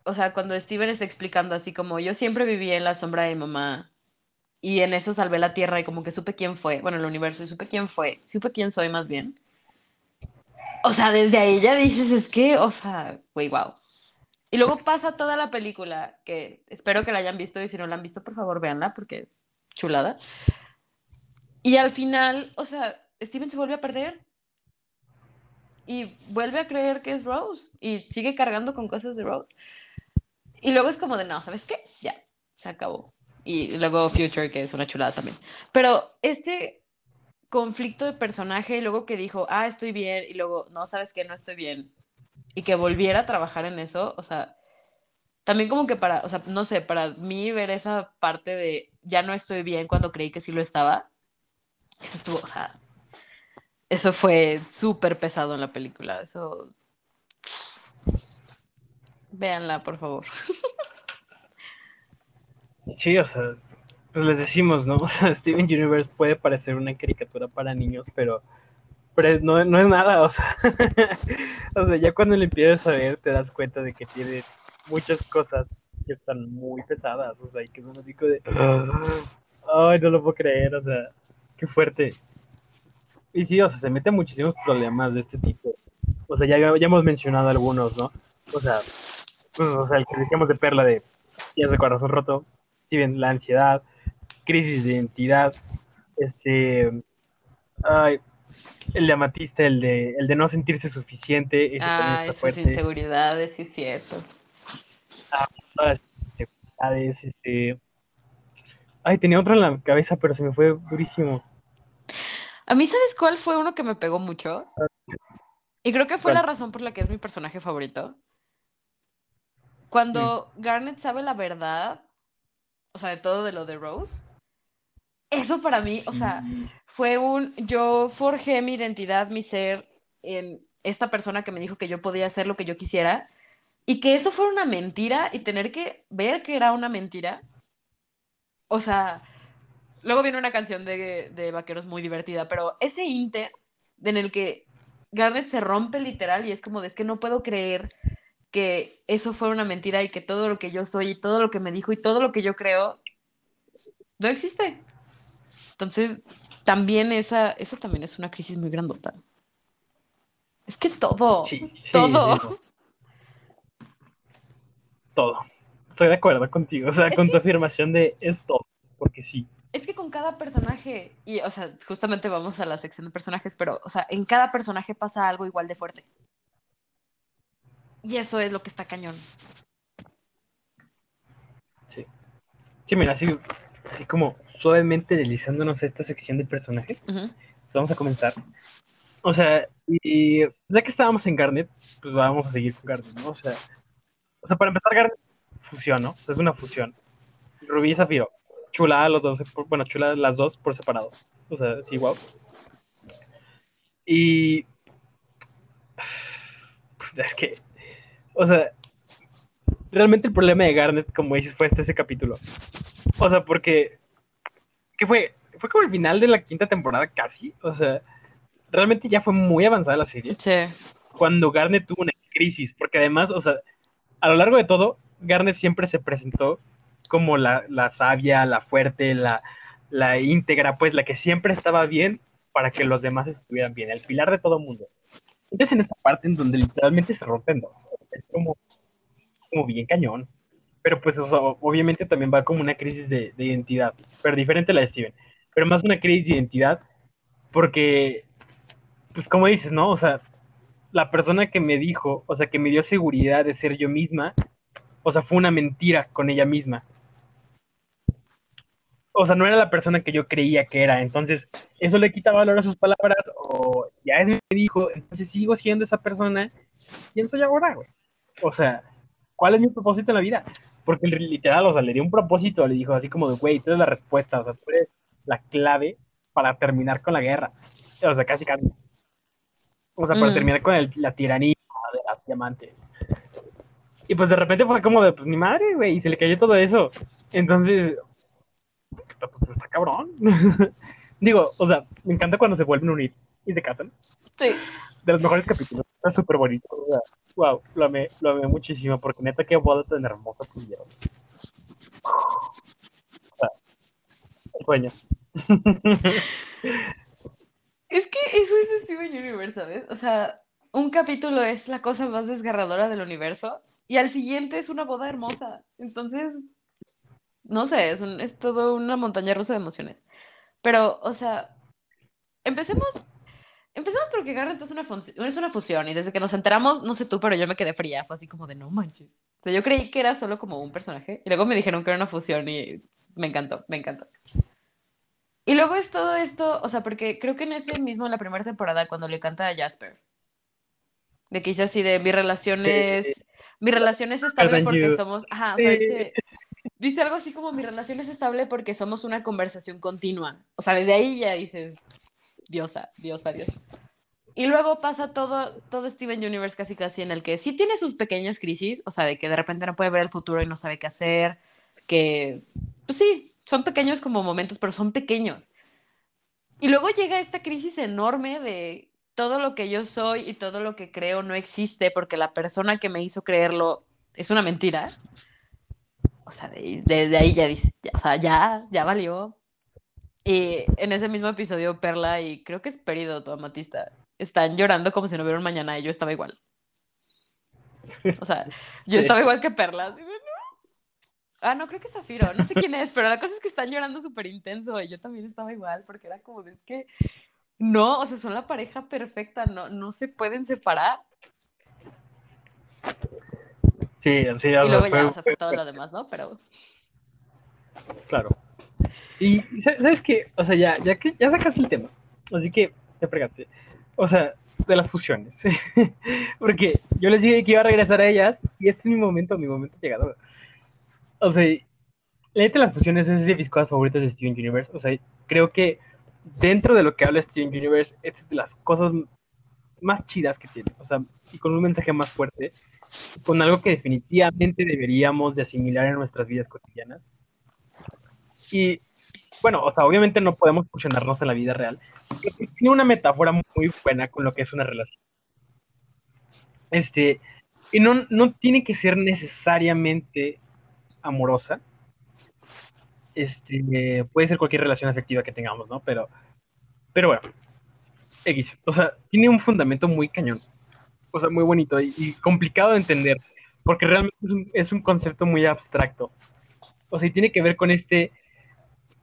O sea, cuando Steven está explicando así como yo siempre viví en la sombra de mi mamá y en eso salvé la tierra y como que supe quién fue, bueno, el universo y supe quién fue, supe quién soy más bien. O sea, desde ahí ya dices, es que, o sea, güey, wow. Y luego pasa toda la película, que espero que la hayan visto y si no la han visto, por favor, véanla porque chulada. Y al final, o sea, Steven se vuelve a perder y vuelve a creer que es Rose y sigue cargando con cosas de Rose. Y luego es como de, no, ¿sabes qué? Ya, se acabó. Y luego Future, que es una chulada también. Pero este conflicto de personaje y luego que dijo, ah, estoy bien, y luego, no, ¿sabes qué? No estoy bien. Y que volviera a trabajar en eso, o sea, también como que para, o sea, no sé, para mí ver esa parte de ya no estoy bien cuando creí que sí lo estaba, eso estuvo, eso fue súper pesado en la película, eso... Véanla, por favor. Sí, o sea, pues les decimos, ¿no? Steven Universe puede parecer una caricatura para niños, pero, pero no, no es nada, o sea, o sea, ya cuando le empiezas a ver te das cuenta de que tiene muchas cosas que están muy pesadas, o sea, y que son así de, ay, no lo puedo creer, o sea, qué fuerte. Y sí, o sea, se mete muchísimos problemas de este tipo. O sea, ya, ya hemos mencionado algunos, ¿no? O sea, pues, o sea, el que decíamos de Perla de ya de corazón roto, si bien la ansiedad, crisis de identidad, este, ay, el de Amatista, el de, el de no sentirse suficiente, ese también Ah, está esas fuerte. inseguridades, sí cierto. Todas las este, ay, tenía otro en la cabeza, pero se me fue durísimo. A mí, ¿sabes cuál fue uno que me pegó mucho? Y creo que fue ¿Cuál? la razón por la que es mi personaje favorito. Cuando Garnet sabe la verdad, o sea, de todo de lo de Rose, eso para mí, o sea, fue un, yo forjé mi identidad, mi ser en esta persona que me dijo que yo podía hacer lo que yo quisiera y que eso fuera una mentira y tener que ver que era una mentira. O sea, luego viene una canción de, de vaqueros muy divertida, pero ese inter en el que Garnet se rompe literal y es como de es que no puedo creer que eso fue una mentira y que todo lo que yo soy y todo lo que me dijo y todo lo que yo creo no existe. Entonces, también esa, eso también es una crisis muy grandota. Es que todo, sí, todo. sí, todo. Estoy de acuerdo contigo, o sea, Es con que- tu afirmación de es todo, porque sí. Es que con cada personaje, y o sea, justamente vamos a la sección de personajes, pero, o sea, en cada personaje pasa algo igual de fuerte. Y eso es lo que está cañón. Sí, mira, así, así como suavemente deslizándonos a esta sección de personajes, Ujú. vamos a comenzar. O sea, y ya que estábamos en Garnet, pues vamos a seguir con Garnet, ¿no? O sea, o sea para empezar, Garnet fusión, ¿no? O sea, es una fusión. Rubí y Zafiro, chulada los dos, por- bueno, chulada las dos por separado. O sea, sí, wow. Y. Es que. O sea, realmente el problema de Garnet, como dices, fue este ese capítulo. O sea, porque, ¿qué fue? Fue como el final de la quinta temporada casi, o sea, realmente ya fue muy avanzada la serie. Sí. Cuando Garnet tuvo una crisis, porque además, o sea, a lo largo de todo, Garnet siempre se presentó como la, la sabia, la fuerte, la, la íntegra, pues la que siempre estaba bien para que los demás estuvieran bien, el pilar de todo mundo. Entonces en esta parte en donde literalmente se rompen dos, es como, como bien cañón. Pero pues obviamente también va como una crisis de, de, identidad, pero diferente a la de Steven. Pero más una crisis de identidad porque, pues como dices, ¿no? O sea, la persona que me dijo, o sea, que me dio seguridad de ser yo misma, o sea, fue una mentira con ella misma o sea, no era la persona que yo creía que era. Entonces, eso le quita valor a sus palabras, o ya es me dijo, entonces sigo siendo esa persona. ¿Quién soy ahora, güey? O sea, ¿cuál es mi propósito en la vida? Porque literal, o sea, le dio un propósito, le dijo así como de, güey, tú eres la respuesta, o sea, tú eres la clave para terminar con la guerra. O sea, casi casi. O sea, para mm. terminar con la tiranía de las diamantes. Y pues de repente fue como de, pues ni madre, güey, y se le cayó todo eso. Entonces, pues está cabrón. Digo, o sea, me encanta cuando se vuelven a unir y se casan. Sí. De los mejores capítulos. Está súper bonito. O sea, wow, lo amé, lo amé muchísimo porque neta qué boda tan hermosa tuvieron. O sea, sueño. Es que eso es Steven Universe, ¿sabes? O sea, un capítulo es la cosa más desgarradora del universo y al siguiente es una boda hermosa. Entonces, no sé, es, un, todo una montaña rusa de emociones. Pero, o sea, empecemos, empecemos porque Garrett es una, es una fusión y desde que nos enteramos, no sé tú, pero yo me quedé fría, fue así como de no manches. O sea, yo creí que era solo como un personaje y luego me dijeron que era una fusión y me encantó, me encantó. Y luego es todo esto, o sea, porque creo que en ese mismo, en la primera temporada, cuando le canta a Jasper, de que dice así de mi relación es, mi relación es estable porque somos, ajá, o sea, dice, dice algo así como mi relación es estable porque somos una conversación continua. O sea, desde ahí ya dices, diosa, diosa, diosa. Y luego pasa todo, todo Steven Universe casi casi en el que sí tiene sus pequeñas crisis, o sea, de que de repente no puede ver el futuro y no sabe qué hacer, que, pues sí, son pequeños como momentos, pero son pequeños. Y luego llega esta crisis enorme de todo lo que yo soy y todo lo que creo no existe porque la persona que me hizo creerlo es una mentira o sea, desde ahí ya ya, o sea, ya, ya valió. Y en ese mismo episodio, Perla y creo que es Perido, Amatista, están llorando como si no hubiera un mañana y yo estaba igual. O sea, yo estaba igual que Perla. Ah, no, creo que es Zafiro, no sé quién es, pero la cosa es que están llorando súper intenso y yo también estaba igual porque era como, es que no, o sea, son la pareja perfecta, no, no se pueden separar. Sí, sí, Y luego ya, o sea, todo lo demás, ¿no? Pero. Claro. Y, ¿sabes qué? O sea, ya, ya que ya sacaste el tema, así que te fregaste. O sea, de las fusiones. Porque yo les dije que iba a regresar a ellas y este es mi momento, mi momento llegado. O sea, la las fusiones es de mis cosas favoritas de Steven Universe. O sea, creo que dentro de lo que habla Steven Universe, es de las cosas más chidas que tiene. O sea, y con un mensaje más fuerte con algo que definitivamente deberíamos de asimilar en nuestras vidas cotidianas. Y bueno, o sea, obviamente no podemos fusionarnos en la vida real. tiene una metáfora muy buena con lo que es una relación. Este, y no, no tiene que ser necesariamente amorosa. Este, puede ser cualquier relación afectiva que tengamos, ¿no? Pero, pero bueno, X, o sea, tiene un fundamento muy cañón o sea, muy bonito y, complicado de entender, porque realmente es un, concepto muy abstracto. O sea, y tiene que ver con este,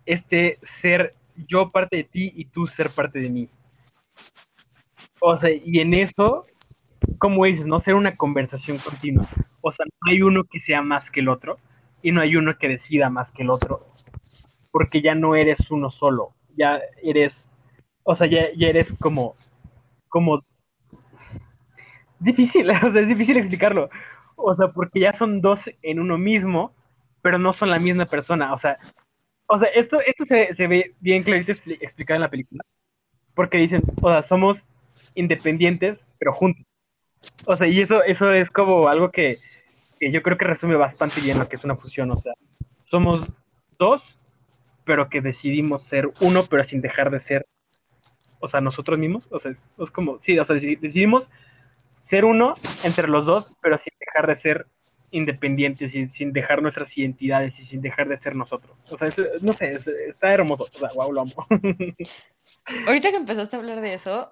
este ser yo parte de ti y tú ser parte de mí. O sea, y en eso, como dices, no ser una conversación continua. O sea, no hay uno que sea más que el otro y no hay uno que decida más que el otro, porque ya no eres uno solo, ya eres, o sea, ya, ya eres como, como difícil, o sea, es difícil explicarlo. O sea, porque ya son dos en uno mismo, pero no son la misma persona. O sea, o sea esto, esto se, se ve bien clarito explicado en la película. Porque dicen, o sea, somos independientes, pero juntos. O sea, y eso, eso es como algo que, que yo creo que resume bastante bien lo que es una fusión. O sea, somos dos, pero que decidimos ser uno, pero sin dejar de ser, o sea, nosotros mismos. O sea, es, es como, sí, o sea, decidimos ser uno entre los dos, pero sin dejar de ser independientes y sin dejar nuestras identidades y sin dejar de ser nosotros. O sea, no sé, está hermoso. O sea, wow, lo amo. Ahorita que empezaste a hablar de eso,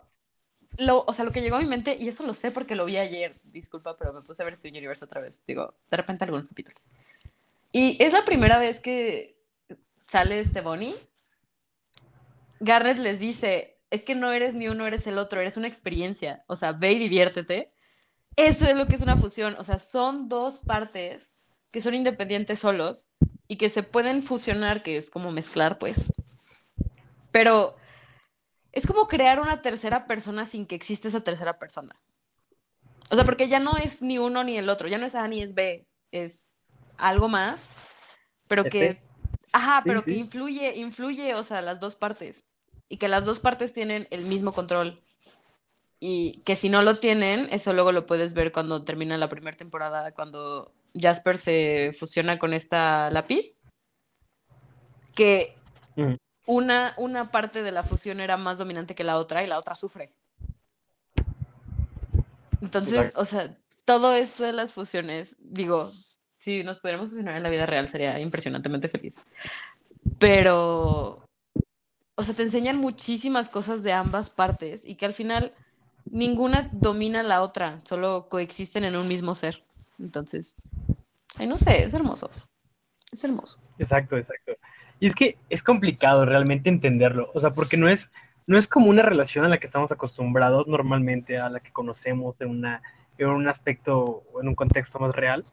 lo, o sea, lo que llegó a mi mente, y eso lo sé porque lo vi ayer, disculpa, pero me puse a ver Steven Universe otra vez, digo, de repente algunos capítulos. Y es la primera vez que sale este Bonnie. Garrett les dice, es que no eres ni uno, eres el otro, eres una experiencia, o sea, ve y diviértete. Eso es lo que es una fusión, o sea, son dos partes que son independientes solos y que se pueden fusionar, que es como mezclar, pues. Pero es como crear una tercera persona sin que exista esa tercera persona. O sea, porque ya no es ni uno ni el otro, ya no es A ni es B, es algo más, pero que, ajá, pero que influye, influye, o sea, las dos partes. Y que las dos partes tienen el mismo control. Y que si no lo tienen, eso luego lo puedes ver cuando termina la primera temporada, cuando Jasper se fusiona con esta lápiz. Que una, una parte de la fusión era más dominante que la otra y la otra sufre. Entonces, o sea, todo esto de las fusiones, digo, si nos pudiéramos fusionar en la vida real sería impresionantemente feliz. Pero, o sea, te enseñan muchísimas cosas de ambas partes y que al final ninguna domina la otra, solo coexisten en un mismo ser. Entonces, ay, no sé, es hermoso. Es hermoso. Exacto, exacto. Y es que es complicado realmente entenderlo, o sea, porque no es, no es como una relación a la que estamos acostumbrados normalmente, a la que conocemos en, una, en un aspecto o en un contexto más real,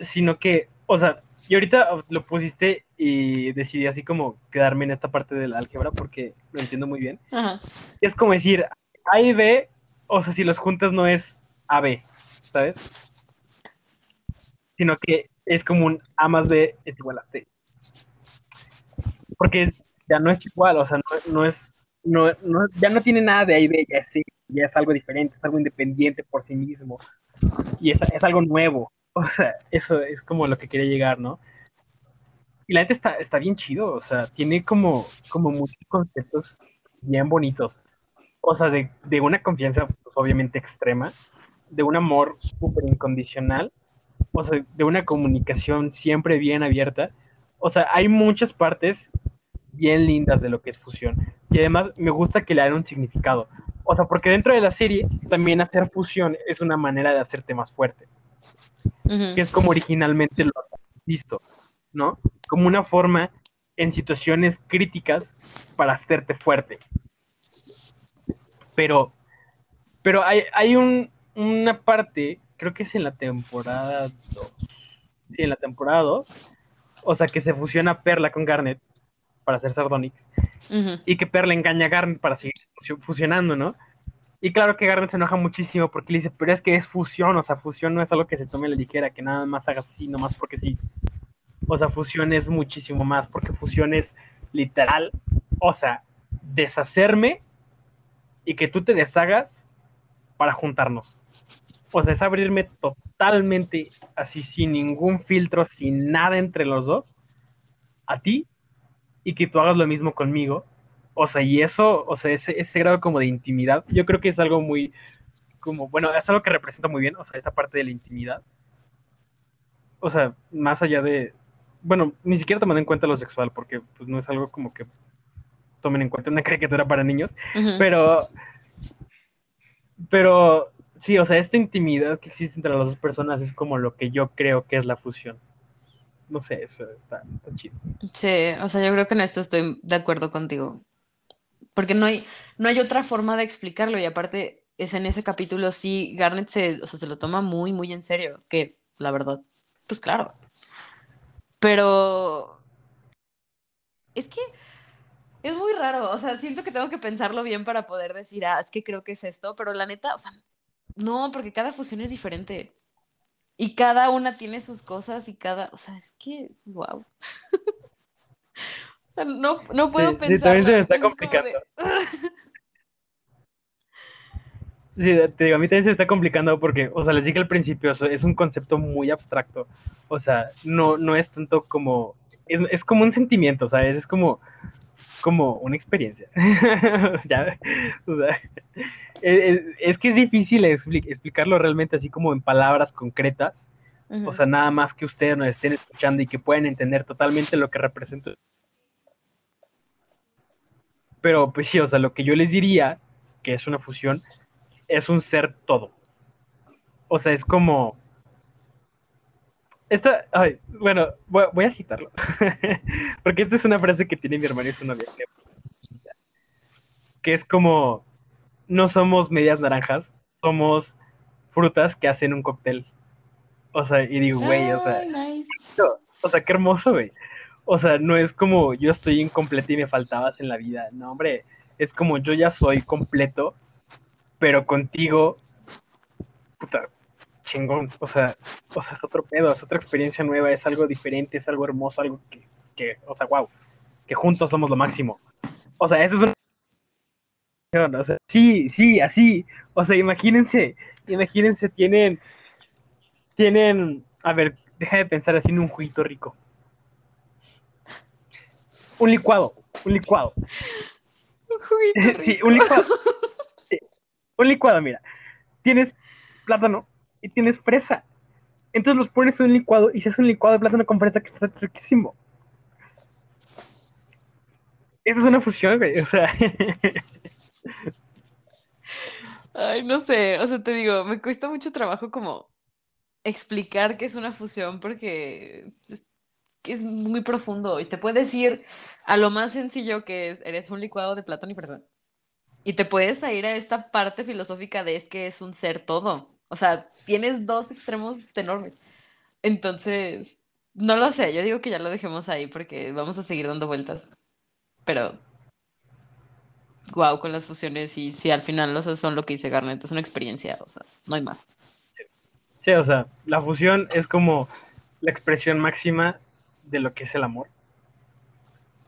sino que, o sea, y ahorita lo pusiste y decidí así como quedarme en esta parte de la álgebra porque lo entiendo muy bien. Es como decir, A y B, o sea, si los juntas no es AB, ¿sabes? Sino que es como un A más B es igual a C porque ya no es igual, o sea, no, es, no, ya no tiene nada de ahí de ya es, ya es algo diferente, es algo independiente por sí mismo, y es, es algo nuevo, o sea, eso es como lo que quiere llegar, ¿no? Y la gente está, está bien chido, o sea, tiene como, como muchos conceptos bien bonitos, o sea, de, de una confianza pues, obviamente extrema, de un amor súper incondicional, o sea, de una comunicación siempre bien abierta, o sea, hay muchas partes bien lindas de lo que es fusión. Y además me gusta que le den un significado. O sea, porque dentro de la serie también hacer fusión es una manera de hacerte más fuerte. Que es como originalmente lo visto, ¿no? Como una forma en situaciones críticas para hacerte fuerte. Pero, pero hay, hay un, una parte, creo que es en la temporada 2. Sí, en la temporada 2. O sea, que se fusiona Perla con Garnet para hacer Sardonyx, y que Per le engaña a Garnet para seguir fusionando, ¿no? Y claro que Garnet se enoja muchísimo porque le dice, pero es que es fusión, o sea, fusión no es algo que se tome a la ligera, que nada más hagas así, nomás porque sí. O sea, fusión es muchísimo más, porque fusión es literal, o sea, deshacerme y que tú te deshagas para juntarnos. O sea, es abrirme totalmente así, sin ningún filtro, sin nada entre los dos, a ti y que tú hagas lo mismo conmigo. O sea, y eso, o sea, ese, ese grado como de intimidad, yo creo que es algo muy, como, bueno, es algo que representa muy bien, o sea, esta parte de la intimidad. O sea, más allá de, bueno, ni siquiera tomando en cuenta lo sexual, porque pues no es algo como que tomen en cuenta una caricatura para niños, pero, pero sí, o sea, esta intimidad que existe entre las dos personas es como lo que yo creo que es la fusión no sé, eso está, chido. Sí, o sea, yo creo que en esto estoy de acuerdo contigo. Porque no hay, no hay otra forma de explicarlo. Y aparte, es en ese capítulo sí, Garnet se, o sea, se lo toma muy, muy en serio. Que, la verdad, pues claro. Pero es que es muy raro. O sea, siento que tengo que pensarlo bien para poder decir, ah, es que creo que es esto. Pero la neta, o sea, no, porque cada fusión es diferente. Y cada una tiene sus cosas y cada, o sea, es que, wow. no, no puedo pensar. Sí, también se me está complicando. Sí, te digo, a mí también se está complicando porque, o sea, les dije al principio, es un concepto muy abstracto. O sea, no, no es tanto como, es, es como un sentimiento, o sea, es como, como una experiencia. ya, o sea, es, que es difícil explicarlo realmente así como en palabras concretas. O sea, nada más que ustedes nos estén escuchando y que pueden entender totalmente lo que representa. Pero pues sí, o sea, lo que yo les diría, que es una fusión, es un ser todo. O sea, es como... Esta, ay, bueno, voy, a citarlo. Porque esta es una frase que tiene mi hermano y su novia. Que, que es como, no somos medias naranjas, somos frutas que hacen un cóctel. O sea, y digo, güey, o sea, o sea, qué hermoso, güey. O sea, no es como yo estoy incompleto y me faltabas en la vida. No, hombre, es como yo ya soy completo pero contigo, puta, chingón, o sea, o sea, es otro pedo, es otra experiencia nueva, es algo diferente, es algo hermoso, algo que, que o sea, wow, que juntos somos lo máximo. O sea, eso es una... O sea, sí, sí, así, o sea, imagínense, imagínense, tienen, tienen, a ver, deja de pensar así en un juguito rico. Un licuado, un licuado. Un juguito rico. Sí, un licuado un licuado, mira, tienes plátano y tienes fresa. Entonces los pones en un licuado y se hace un licuado de plátano con fresa que está riquísimo. Esa es una fusión, güey, o sea. Ay, no sé, o sea, te digo, me cuesta mucho trabajo como explicar qué es una fusión porque es, muy profundo y te puedes ir a lo más sencillo que es, eres un licuado de plátano y fresa. Y te puedes ir a esta parte filosófica de es que es un ser todo. O sea, tienes dos extremos enormes. Entonces, no lo sé, yo digo que ya lo dejemos ahí porque vamos a seguir dando vueltas. Pero, wow, con las fusiones y si al final los son lo que dice Garnet, es una experiencia, o sea, no hay más. Sí, o sea, la fusión es como la expresión máxima de lo que es el amor.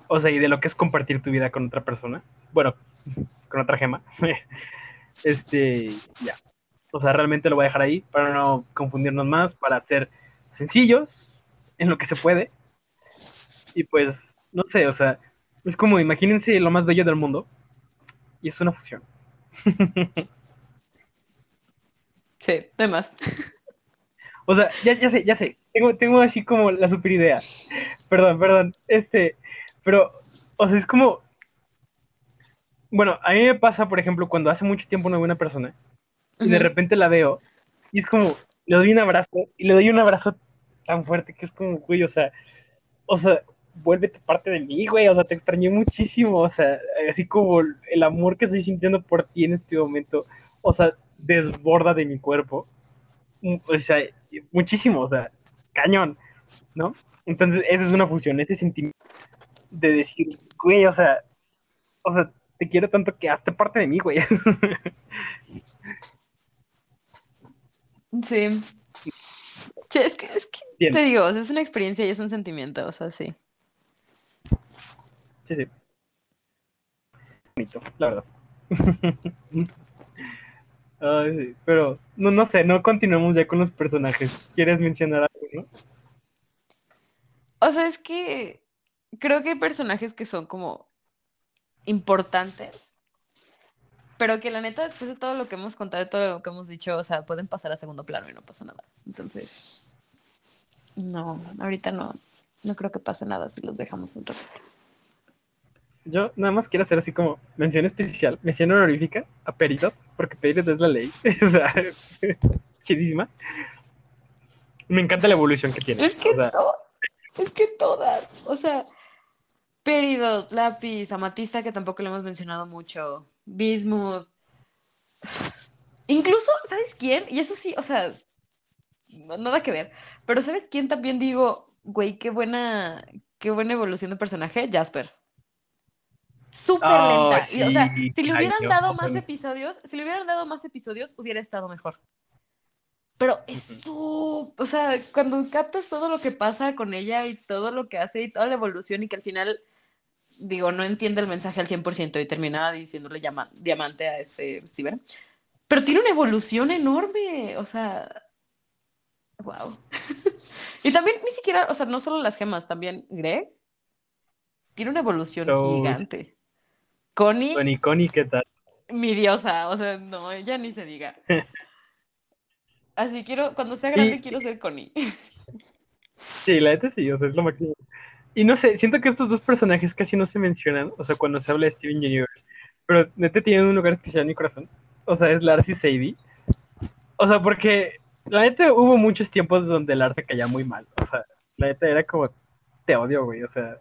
O sea, y de lo que es compartir tu vida con otra persona. Bueno, con otra gema. este, ya. O sea, realmente lo voy a dejar ahí para no confundirnos más, para ser sencillos en lo que se puede. Y pues, no sé, o sea, es como, imagínense lo más bello del mundo. Y es una fusión. sí, más. O sea, ya, ya sé, ya sé. Tengo, tengo así como la super idea. Perdón, perdón. Este, pero, o sea, es como, bueno, a mí me pasa, por ejemplo, cuando hace mucho tiempo no veo una persona y de repente la veo y es como, le doy un abrazo y le doy un abrazo tan fuerte que es como, güey, o sea, o sea, vuélvete parte de mí, güey, o sea, te extrañé muchísimo, o sea, así como el amor que estoy sintiendo por ti en este momento, o sea, desborda de mi cuerpo, mm, o sea, muchísimo, o sea, cañón, ¿no? Entonces, esa es una fusión, ese sentimiento de decir, güey, o sea, o sea, te quiero tanto que hazte parte de mí, güey. Sí. es que, es que te digo, es una experiencia y es un sentimiento, o sea, sí. Sí, sí. Bonito, la verdad. Ay, pero no, no sé, no continuamos ya con los personajes. ¿Quieres mencionar algo, no? O sea, es que creo que hay personajes que son como importantes, pero que la neta, después de todo lo que hemos contado, de todo lo que hemos dicho, o sea, pueden pasar a segundo plano y no pasa nada. Entonces, no, ahorita no, no creo que pase nada si los dejamos un rato. Yo nada más quiero hacer así como mención especial, mención honorífica a Peridot, porque Peridot es la ley. o sea, chidísima. Me encanta la evolución que tiene. Es que, es que todas, o sea, Peridot, Lápiz, Amatista, que tampoco le hemos mencionado mucho, Bismuth. Incluso, ¿sabes quién? Y eso sí, o sea, nada que ver. Pero ¿sabes quién también digo, güey, qué buena, qué buena evolución de personaje? Jasper. Súper oh, lenta. o sea, si le hubieran dado más episodios, si le hubieran dado más episodios, hubiera estado mejor. Pero es tú, o sea, cuando captas todo lo que pasa con ella y todo lo que hace y toda la evolución y que al final digo, no entiende el mensaje al 100% y termina diciéndole diamante a ese Steven. Pero tiene una evolución enorme, o sea, wow. y también ni siquiera, o sea, no solo las gemas, también Greg tiene una evolución gigante. Connie. Connie, Connie, ¿qué tal? Mi diosa, o sea, no, ella ni se diga. Así quiero, cuando sea grande, quiero ser Connie. Sí, la neta sí, o sea, es lo máximo. Y no sé, siento que estos dos personajes casi no se mencionan, o sea, cuando se habla de Steven Universe, pero neta tienen un lugar especial en mi corazón. O sea, es Lars y Sadie. O sea, porque la neta hubo muchos tiempos donde Lars se caía muy mal. O sea, la neta era como, te odio, güey, o sea,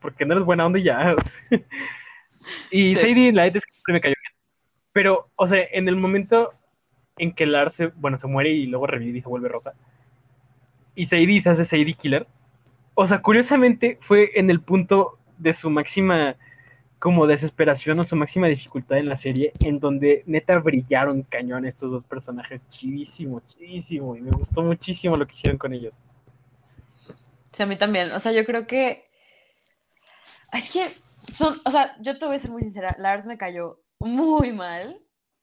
porque no eres buena onda y ya. y Sadie, la neta es que siempre me cayó bien. Pero, o sea, en el momento en que Lars, se, bueno, se muere y luego revive y se vuelve rosa, y Sadie se hace Sadie Killer, o sea, curiosamente fue en el punto de su máxima como desesperación o su máxima dificultad en la serie, en donde neta brillaron cañón estos dos personajes, chidísimo, chidísimo, y me gustó muchísimo lo que hicieron con ellos. Sí, a mí también, o sea, yo creo que, es que, son, o sea, yo te voy a ser muy sincera, Lars me cayó muy mal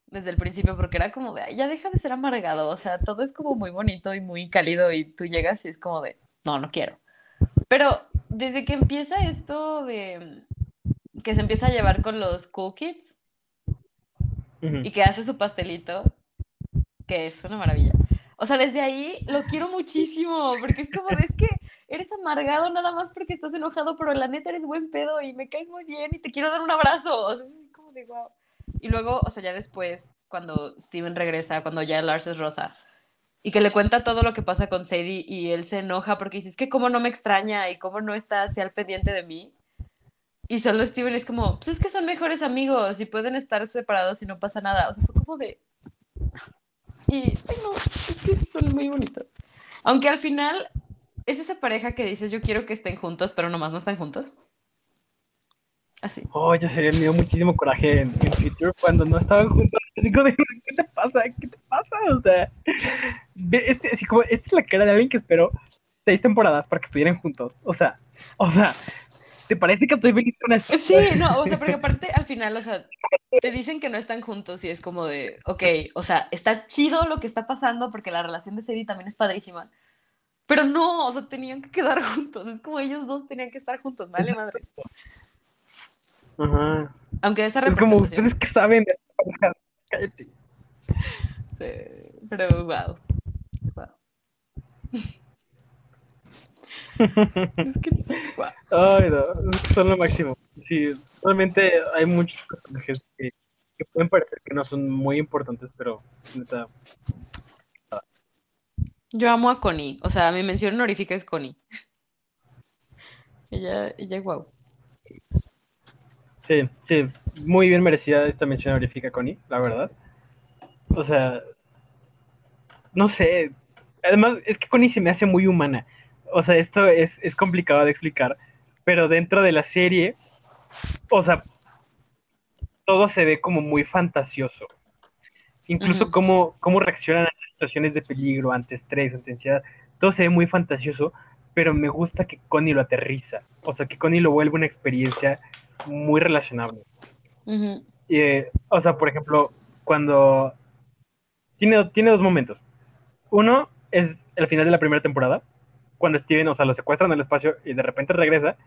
desde el principio, porque era como de, ya deja de ser amargado, o sea, todo es como muy bonito y muy cálido, y tú llegas y es como de, no, no quiero. Pero desde que empieza esto de que se empieza a llevar con los cool kids y que hace su pastelito, que es una maravilla. O sea, desde ahí lo quiero muchísimo, porque es como, es que eres amargado nada más porque estás enojado, pero la neta eres buen pedo y me caes muy bien y te quiero dar un abrazo. O sea, como de wow. Y luego, o sea, ya después, cuando Steven regresa, cuando ya Lars es rosa, y que le cuenta todo lo que pasa con Sadie y él se enoja porque dice, es que cómo no me extraña y cómo no está así al pendiente de mí. Y solo Steven es como, pues es que son mejores amigos y pueden estar separados y no pasa nada. O sea, fue como de... Y, ay no, es que son muy bonitos. Aunque al final es esa pareja que dices, yo quiero que estén juntos, pero nomás no están juntos. Así. Oh, yo sería, me dio muchísimo coraje en, en Future cuando no estaban juntos. Digo, ¿qué te pasa? ¿Qué te pasa? O sea, este, así como, esta es la cara de alguien que esperó seis temporadas para que estuvieran juntos. O sea, o sea, ¿te parece que estoy feliz con esto? Sí, no, o sea, porque aparte al final, o sea, te dicen que no están juntos y es como de, ok, o sea, está chido lo que está pasando porque la relación de Sadie también es padrísima. Pero no, o sea, tenían que quedar juntos. Es como ellos dos tenían que estar juntos, vale, madre. Ajá. Aunque esa Es como ustedes que saben. Cállate. Sí, pero wow. wow. es que, wow. Ay, no, son lo máximo. Sí, realmente hay muchos personajes que, que, pueden parecer que no son muy importantes, pero neta. Yo amo a Connie, o sea, mi mención honorífica es Connie. ella, ella wow. Sí, sí, muy bien merecida esta mención honorífica, Connie, la verdad. O sea, no sé. Además, es que Connie se me hace muy humana. O sea, esto es, es complicado de explicar, pero dentro de la serie, o sea, todo se ve como muy fantasioso. Incluso uh -huh. cómo, cómo reaccionan a situaciones de peligro, ante estrés, ante ansiedad, todo se ve muy fantasioso, pero me gusta que Connie lo aterriza. O sea, que Connie lo vuelve una experiencia muy relacionable. Uh -huh. eh, o sea, por ejemplo, cuando tiene, tiene dos momentos. Uno es el final de la primera temporada, cuando Steven, o sea, lo secuestran en el espacio y de repente regresa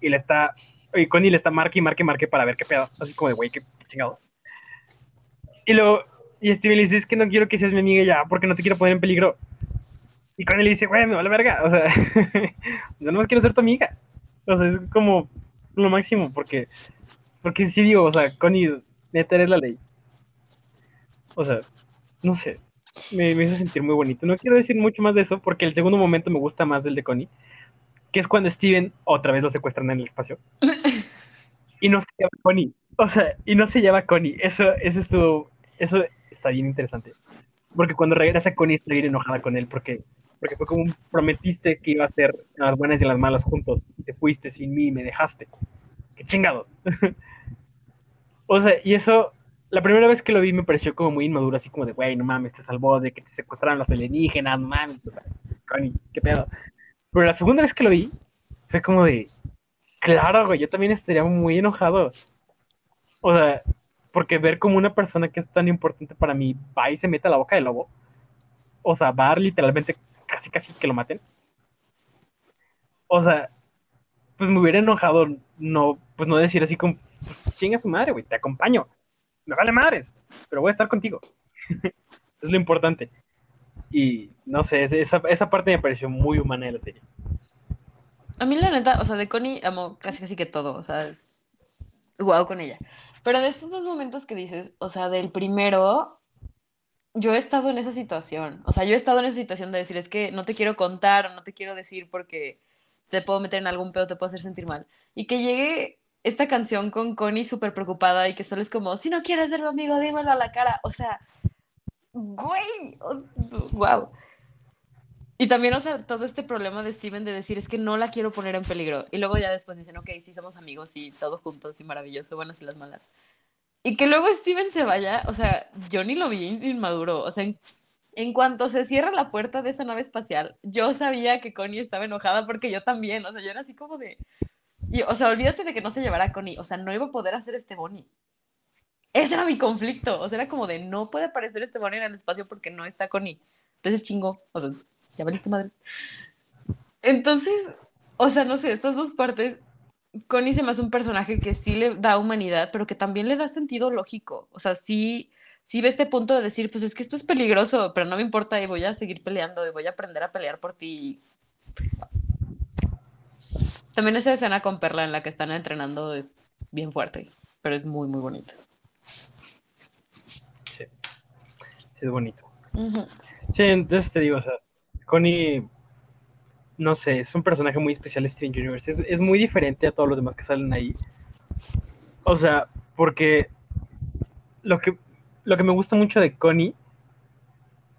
y le está, y Connie le está marque y marque y marque para ver qué pedo, así como de, güey, qué chingado. Y luego, y Steven le dice, es que no quiero que seas mi amiga ya, porque no te quiero poner en peligro. Y Connie le dice, güey, me vale verga, o sea, yo no más quiero ser tu amiga. O sea, es como lo máximo, porque, porque sí digo, o sea, Connie, neta eres la ley. O sea, no sé, me, me, hizo sentir muy bonito. No quiero decir mucho más de eso, porque el segundo momento me gusta más del de Connie, que es cuando Steven otra vez lo secuestran en el espacio. y no se llama Connie. O sea, y no se llama Connie. Eso, eso estuvo, eso está bien interesante. Porque cuando regresa Connie está bien enojada con él, porque, porque fue como un, prometiste que iba a ser las buenas y las malas juntos. Te fuiste sin mí y me dejaste. ¡Qué chingados! o sea, y eso la primera vez que lo vi me pareció como muy inmaduro, así como de, güey, no mames, te salvó de que te secuestraran los alienígenas, no mames, o sea, Connie, qué pedo. Pero la segunda vez que lo vi, fue como de, claro, güey, yo también estaría muy enojado. O sea, porque ver como una persona que es tan importante para mí va y se mete a la boca del lobo, o sea, va a literalmente casi casi que lo maten. O sea, pues me hubiera enojado no, pues no decir así como, pues, chinga su madre, güey, te acompaño. Me vale madres, pero voy a estar contigo. es lo importante. Y no sé, esa, esa parte me pareció muy humana de la serie. A mí la neta, o sea, de Connie amo casi casi que todo, o sea, es guau con ella. Pero de estos dos momentos que dices, o sea, del primero, yo he estado en esa situación, o sea, yo he estado en esa situación de decir, es que no te quiero contar, no te quiero decir porque te puedo meter en algún pedo, te puedo hacer sentir mal. Y que llegue esta canción con Connie súper preocupada y que solo es como, si no quieres ser mi amigo, dímelo a la cara. O sea, güey, wow. Y también, o sea, todo este problema de Steven de decir es que no la quiero poner en peligro. Y luego ya después dicen, ok, sí somos amigos y todos juntos y maravilloso, buenas y las malas. Y que luego Steven se vaya, o sea, yo ni lo vi inmaduro. O sea, en, en cuanto se cierra la puerta de esa nave espacial, yo sabía que Connie estaba enojada porque yo también. O sea, yo era así como de. Y, o sea, olvídate de que no se llevara a Connie. O sea, no iba a poder hacer este Bonnie. Ese era mi conflicto. O sea, era como de no puede aparecer este Bonnie en el espacio porque no está Connie. Entonces chingo. O sea, ya valiste madre. Entonces, o sea, no sé, estas dos partes, Connie se me hace un personaje que sí le da humanidad, pero que también le da sentido lógico. O sea, sí, sí ve este punto de decir, pues es que esto es peligroso, pero no me importa y voy a seguir peleando y voy a aprender a pelear por ti. También esa escena con Perla en la que están entrenando es bien fuerte, pero es muy, muy bonita. Sí, sí es bonito. Sí, entonces te digo, o sea, Connie, no sé, es un personaje muy especial de Steven Universe. Es, muy diferente a todos los demás que salen ahí. O sea, porque lo que, lo que me gusta mucho de Connie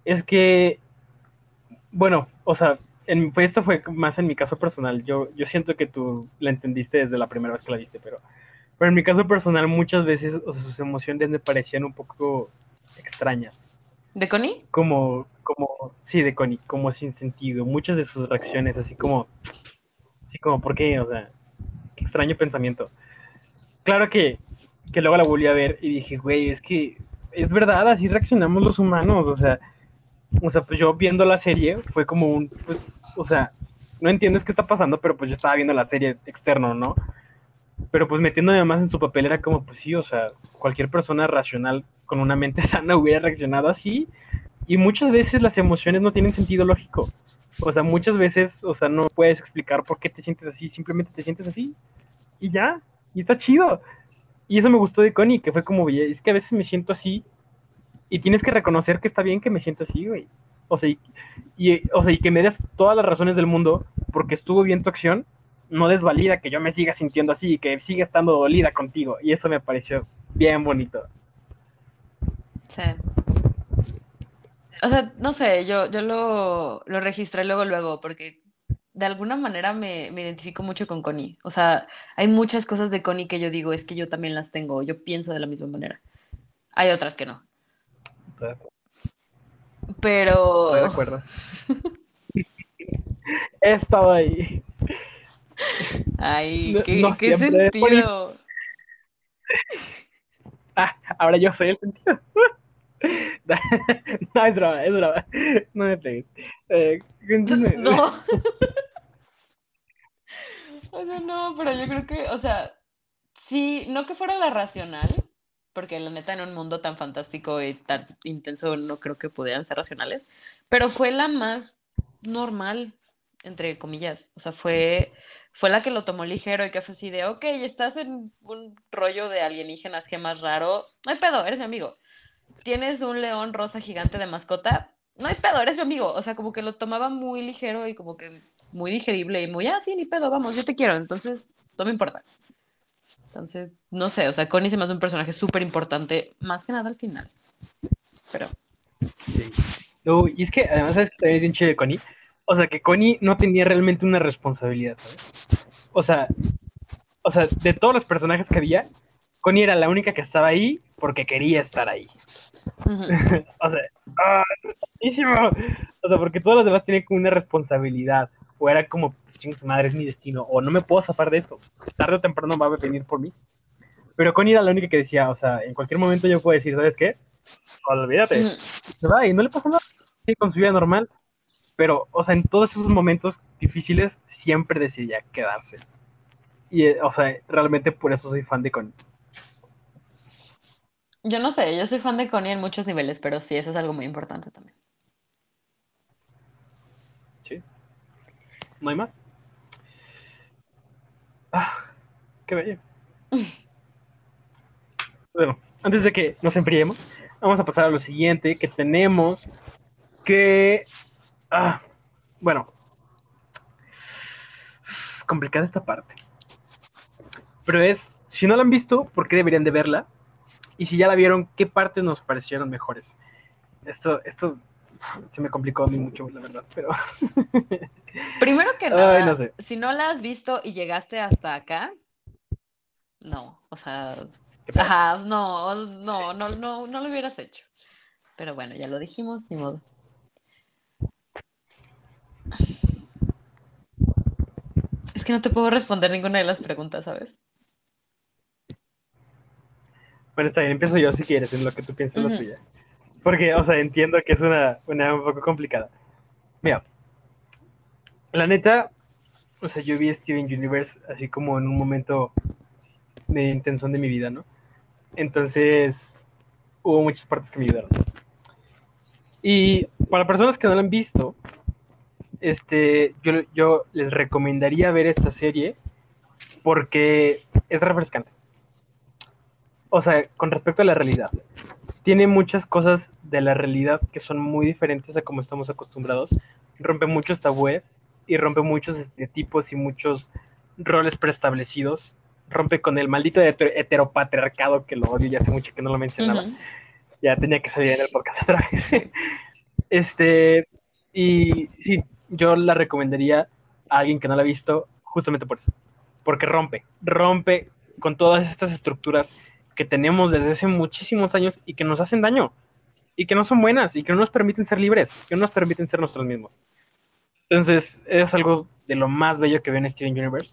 es que, bueno, o sea, en, pues esto fue más en mi caso personal. Yo, yo siento que tú la entendiste desde la primera vez que la viste, pero, pero en mi caso personal muchas veces o sea, sus emociones me parecían un poco extrañas. ¿De Connie? Como, como, sí, de Connie, como sin sentido. Muchas de sus reacciones, así como, así como, ¿por qué? O sea, extraño pensamiento. Claro que, que luego la volví a ver y dije, güey, es que es verdad, así reaccionamos los humanos, o sea, o sea, pues yo viendo la serie fue como un, pues, o sea, no entiendes qué está pasando, pero pues yo estaba viendo la serie externo, ¿no? Pero pues metiéndome más en su papel era como, pues sí, o sea, cualquier persona racional con una mente sana hubiera reaccionado así. Y muchas veces las emociones no tienen sentido lógico. O sea, muchas veces, o sea, no puedes explicar por qué te sientes así, simplemente te sientes así. Y ya, y está chido. Y eso me gustó de Connie, que fue como, es que a veces me siento así y tienes que reconocer que está bien que me siento así, güey. O sea, y, o sea, y que me des todas las razones del mundo porque estuvo bien tu acción no desvalida que yo me siga sintiendo así y que siga estando dolida contigo. Y eso me pareció bien bonito. Sí. O sea, no sé, yo, yo lo, lo registré luego, luego, porque de alguna manera me, me, identifico mucho con Connie. O sea, hay muchas cosas de Connie que yo digo, es que yo también las tengo, yo pienso de la misma manera. Hay otras que no. Pero... Estoy de acuerdo. He estado ahí. Ay, qué, ¿qué sentido. Ah, ahora yo soy el sentido. no, es broma, es broma. No me pegues. Eh, no. o sea, no, pero yo creo que, o sea, sí, no que fuera la racional, porque la neta en un mundo tan fantástico y tan intenso no creo que pudieran ser racionales, pero fue la más normal, entre comillas. O sea, fue fue la que lo tomó ligero y que fue así de, ok, estás en un rollo de alienígenas más raro, no hay pedo, eres mi amigo. Tienes un león rosa gigante de mascota, no hay pedo, eres mi amigo. O sea, como que lo tomaba muy ligero y como que muy digerible y muy, ah, sí, ni pedo, vamos, yo te quiero, entonces no me importa. Entonces, no sé, o sea, Connie se me hace un personaje súper importante, más que nada al final. Pero. Sí. y es que además, ¿sabes que también es bien chido de Connie? O sea, que Connie no tenía realmente una responsabilidad, ¿sabes? O sea, o sea, de todos los personajes que había, Connie era la única que estaba ahí porque quería estar ahí. o sea, ¡ah, O sea, porque todos los demás tenían como una responsabilidad. O era como, madre, es mi destino. O no me puedo zafar de esto. Tarde o temprano va a venir por mí. Pero Connie era la única que decía, o sea, en cualquier momento yo puedo decir, ¿sabes qué? Olvídate. Y no le pasa nada. Sí, con su vida normal. Pero, o sea, en todos esos momentos difíciles siempre decidía quedarse. Y, eh, o sea, realmente por eso soy fan de Connie. Yo no sé, yo soy fan de Connie en muchos niveles, pero sí, eso es algo muy importante también. Sí. ¿No hay más? Ah, qué bello. Bueno, antes de que nos enfriemos, vamos a pasar a lo siguiente que tenemos que... Ah, bueno. Complicada esta parte. Pero es, si no la han visto, ¿por qué deberían de verla? Y si ya la vieron, ¿qué partes nos parecieron mejores? Esto, esto se me complicó a mí mucho, la verdad, pero... Primero que Ay, nada, no sé. si no la has visto y llegaste hasta acá, no, o sea, ajá, no, no, no, no, no lo hubieras hecho. Pero bueno, ya lo dijimos, ni modo. Es que no te puedo responder ninguna de las preguntas, ¿sabes? Bueno, está bien, empiezo yo si quieres, en lo que tú piensas la Ujú. tuya. Porque, o sea, entiendo que es una, una un poco complicada. Mira, la neta, o sea, yo vi Steven Universe así como en un momento de intención de mi vida, ¿no? Entonces, hubo muchas partes que me ayudaron. Y para personas que no la han visto, este, yo, yo les recomendaría ver esta serie porque es refrescante. O sea, con respecto a la realidad. Tiene muchas cosas de la realidad que son muy diferentes a como estamos acostumbrados. Rompe muchos tabúes y rompe muchos estereotipos y muchos roles preestablecidos. Rompe con el maldito heter- heteropatriarcado que lo odio ya hace mucho que no lo mencionaba Ujú. ya tenía que salir en el podcast otra vez. Este, y sí, yo la recomendaría a alguien que no la ha visto justamente por eso, porque rompe, rompe con todas estas estructuras que tenemos desde hace muchísimos años y que nos hacen daño, y que no son buenas, y que no nos permiten ser libres, que no nos permiten ser nosotros mismos. Entonces, es algo de lo más bello que veo en Steven Universe,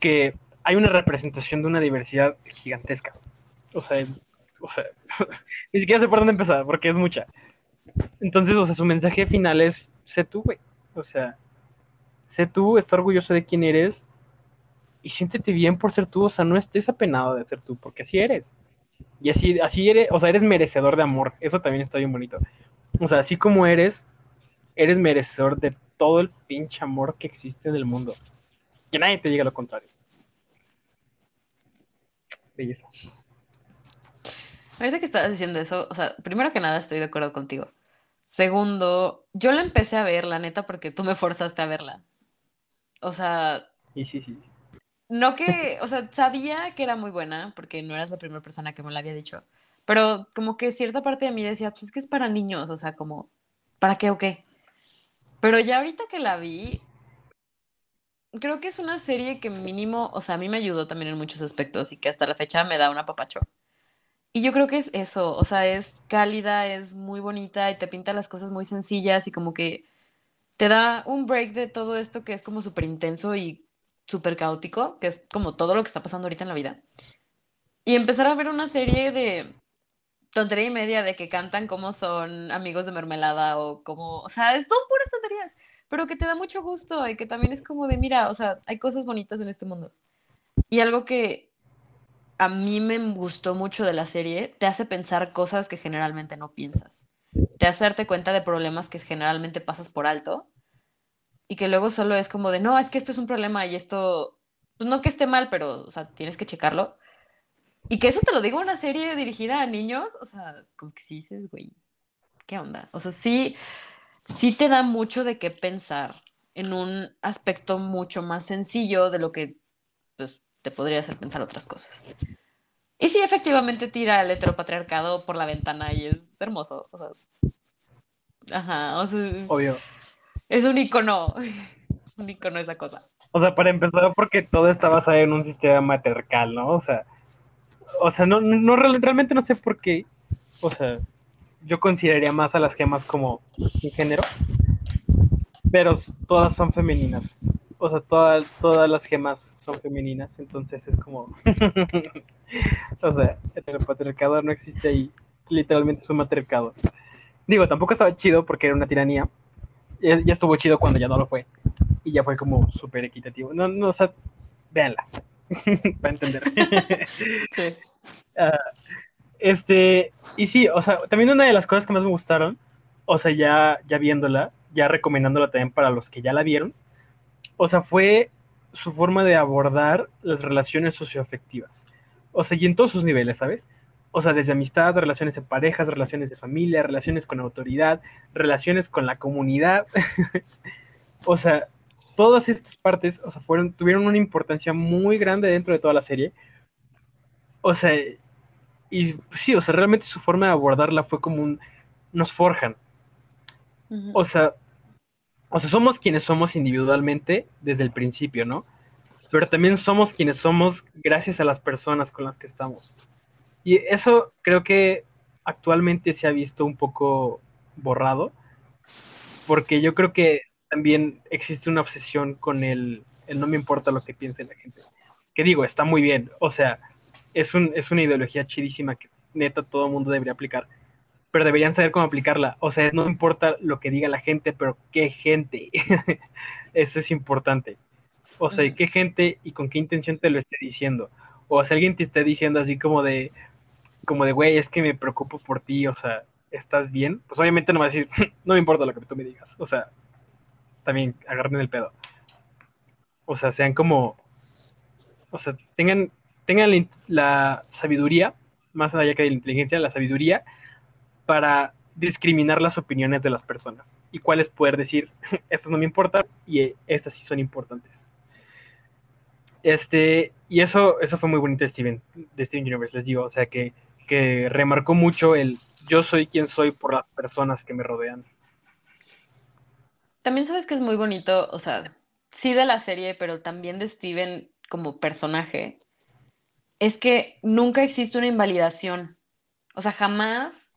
que hay una representación de una diversidad gigantesca. O sea, o sea, ni siquiera sé por dónde empezar, porque es mucha. Entonces, o sea, su mensaje final es, sé tú, güey. O sea, sé tú, está orgulloso de quién eres y siéntete bien por ser tú. O sea, no estés apenado de ser tú, porque así eres. Y así, así eres, o sea, eres merecedor de amor. Eso también está bien bonito. O sea, así como eres, eres merecedor de todo el pinche amor que existe en el mundo. Que nadie te diga lo contrario. Belleza. Ahorita que estabas diciendo eso, o sea, primero que nada estoy de acuerdo contigo. Segundo, yo la empecé a ver, la neta, porque tú me forzaste a verla. O sea, Y sí, sí. No que, o sea, sabía que era muy buena, porque no eras la primera persona que me la había dicho, pero como que cierta parte de mí decía, pues es que es para niños, o sea, como, ¿para qué o qué? Pero ya ahorita que la vi, creo que es una serie que mínimo, o sea, a mí me ayudó también en muchos aspectos y que hasta la fecha me da un apapacho. Y yo creo que es eso, o sea, es cálida, es muy bonita y te pinta las cosas muy sencillas y como que te da un break de todo esto que es como súper intenso y súper caótico, que es como todo lo que está pasando ahorita en la vida. Y empezar a ver una serie de tontería y media de que cantan como son amigos de mermelada o como, o sea, es puras tonterías, pero que te da mucho gusto y que también es como de, mira, o sea, hay cosas bonitas en este mundo. Y algo que a mí me gustó mucho de la serie, te hace pensar cosas que generalmente no piensas. Te hace darte cuenta de problemas que generalmente pasas por alto y que luego solo es como de, no, es que esto es un problema y esto, pues no que esté mal, pero, o sea, tienes que checarlo. Y que eso te lo digo una serie dirigida a niños, o sea, como que dices, güey, ¿qué onda? O sea, sí, sí te da mucho de qué pensar en un aspecto mucho más sencillo de lo que pues, te podría hacer pensar otras cosas. Y sí, efectivamente tira el heteropatriarcado por la ventana y es hermoso. O sea, ajá, o sea, Obvio. Es un icono, un icono esa cosa. O sea, para empezar, porque todo está basado en un sistema matriarcal, ¿no? O sea, o sea, no, no real- realmente no sé por qué. O sea, yo consideraría más a las gemas como un género, pero todas son femeninas. O sea, todas, todas las gemas son femeninas, entonces es como, o sea, el patriarcado no existe ahí, literalmente es un matriarcado. Digo, tampoco estaba chido porque era una tiranía, ya, ya estuvo chido cuando ya no lo fue, y ya fue como súper equitativo. No, no, o sea, véanla, para entender. sí. Ah, este, y sí, o sea, también una de las cosas que más me gustaron, o sea, ya, ya viéndola, ya recomendándola también para los que ya la vieron, o sea, fue su forma de abordar las relaciones socioafectivas. O sea, y en todos sus niveles, ¿sabes? O sea, desde amistad, relaciones de parejas, relaciones de familia, relaciones con autoridad, relaciones con la comunidad. o sea, todas estas partes, o sea, fueron, tuvieron una importancia muy grande dentro de toda la serie. O sea, y sí, o sea, realmente su forma de abordarla fue como un, nos forjan. O sea, o sea, somos quienes somos individualmente desde el principio, ¿no? Pero también somos quienes somos gracias a las personas con las que estamos. Y eso creo que actualmente se ha visto un poco borrado, porque yo creo que también existe una obsesión con el, el no me importa lo que piense la gente. Que digo, está muy bien, o sea, es, un, es una ideología chidísima que neta todo el mundo debería aplicar pero deberían saber cómo aplicarla. O sea, no importa lo que diga la gente, pero qué gente. Eso es importante. O sea, qué gente y con qué intención te lo esté diciendo. O si alguien te está diciendo así como de, como de, güey, es que me preocupo por ti, o sea, ¿estás bien? Pues obviamente no va a decir, no me importa lo que tú me digas. O sea, también agarren el pedo. O sea, sean como, o sea, tengan, tengan la sabiduría, más allá que de la inteligencia, la sabiduría para discriminar las opiniones de las personas y cuáles poder decir, estas no me importan y estas sí son importantes. Este, y eso, eso fue muy bonito de Steven, de Steven Universe, les digo, o sea, que, que remarcó mucho el yo soy quien soy por las personas que me rodean. También sabes que es muy bonito, o sea, sí de la serie, pero también de Steven como personaje, es que nunca existe una invalidación. O sea, jamás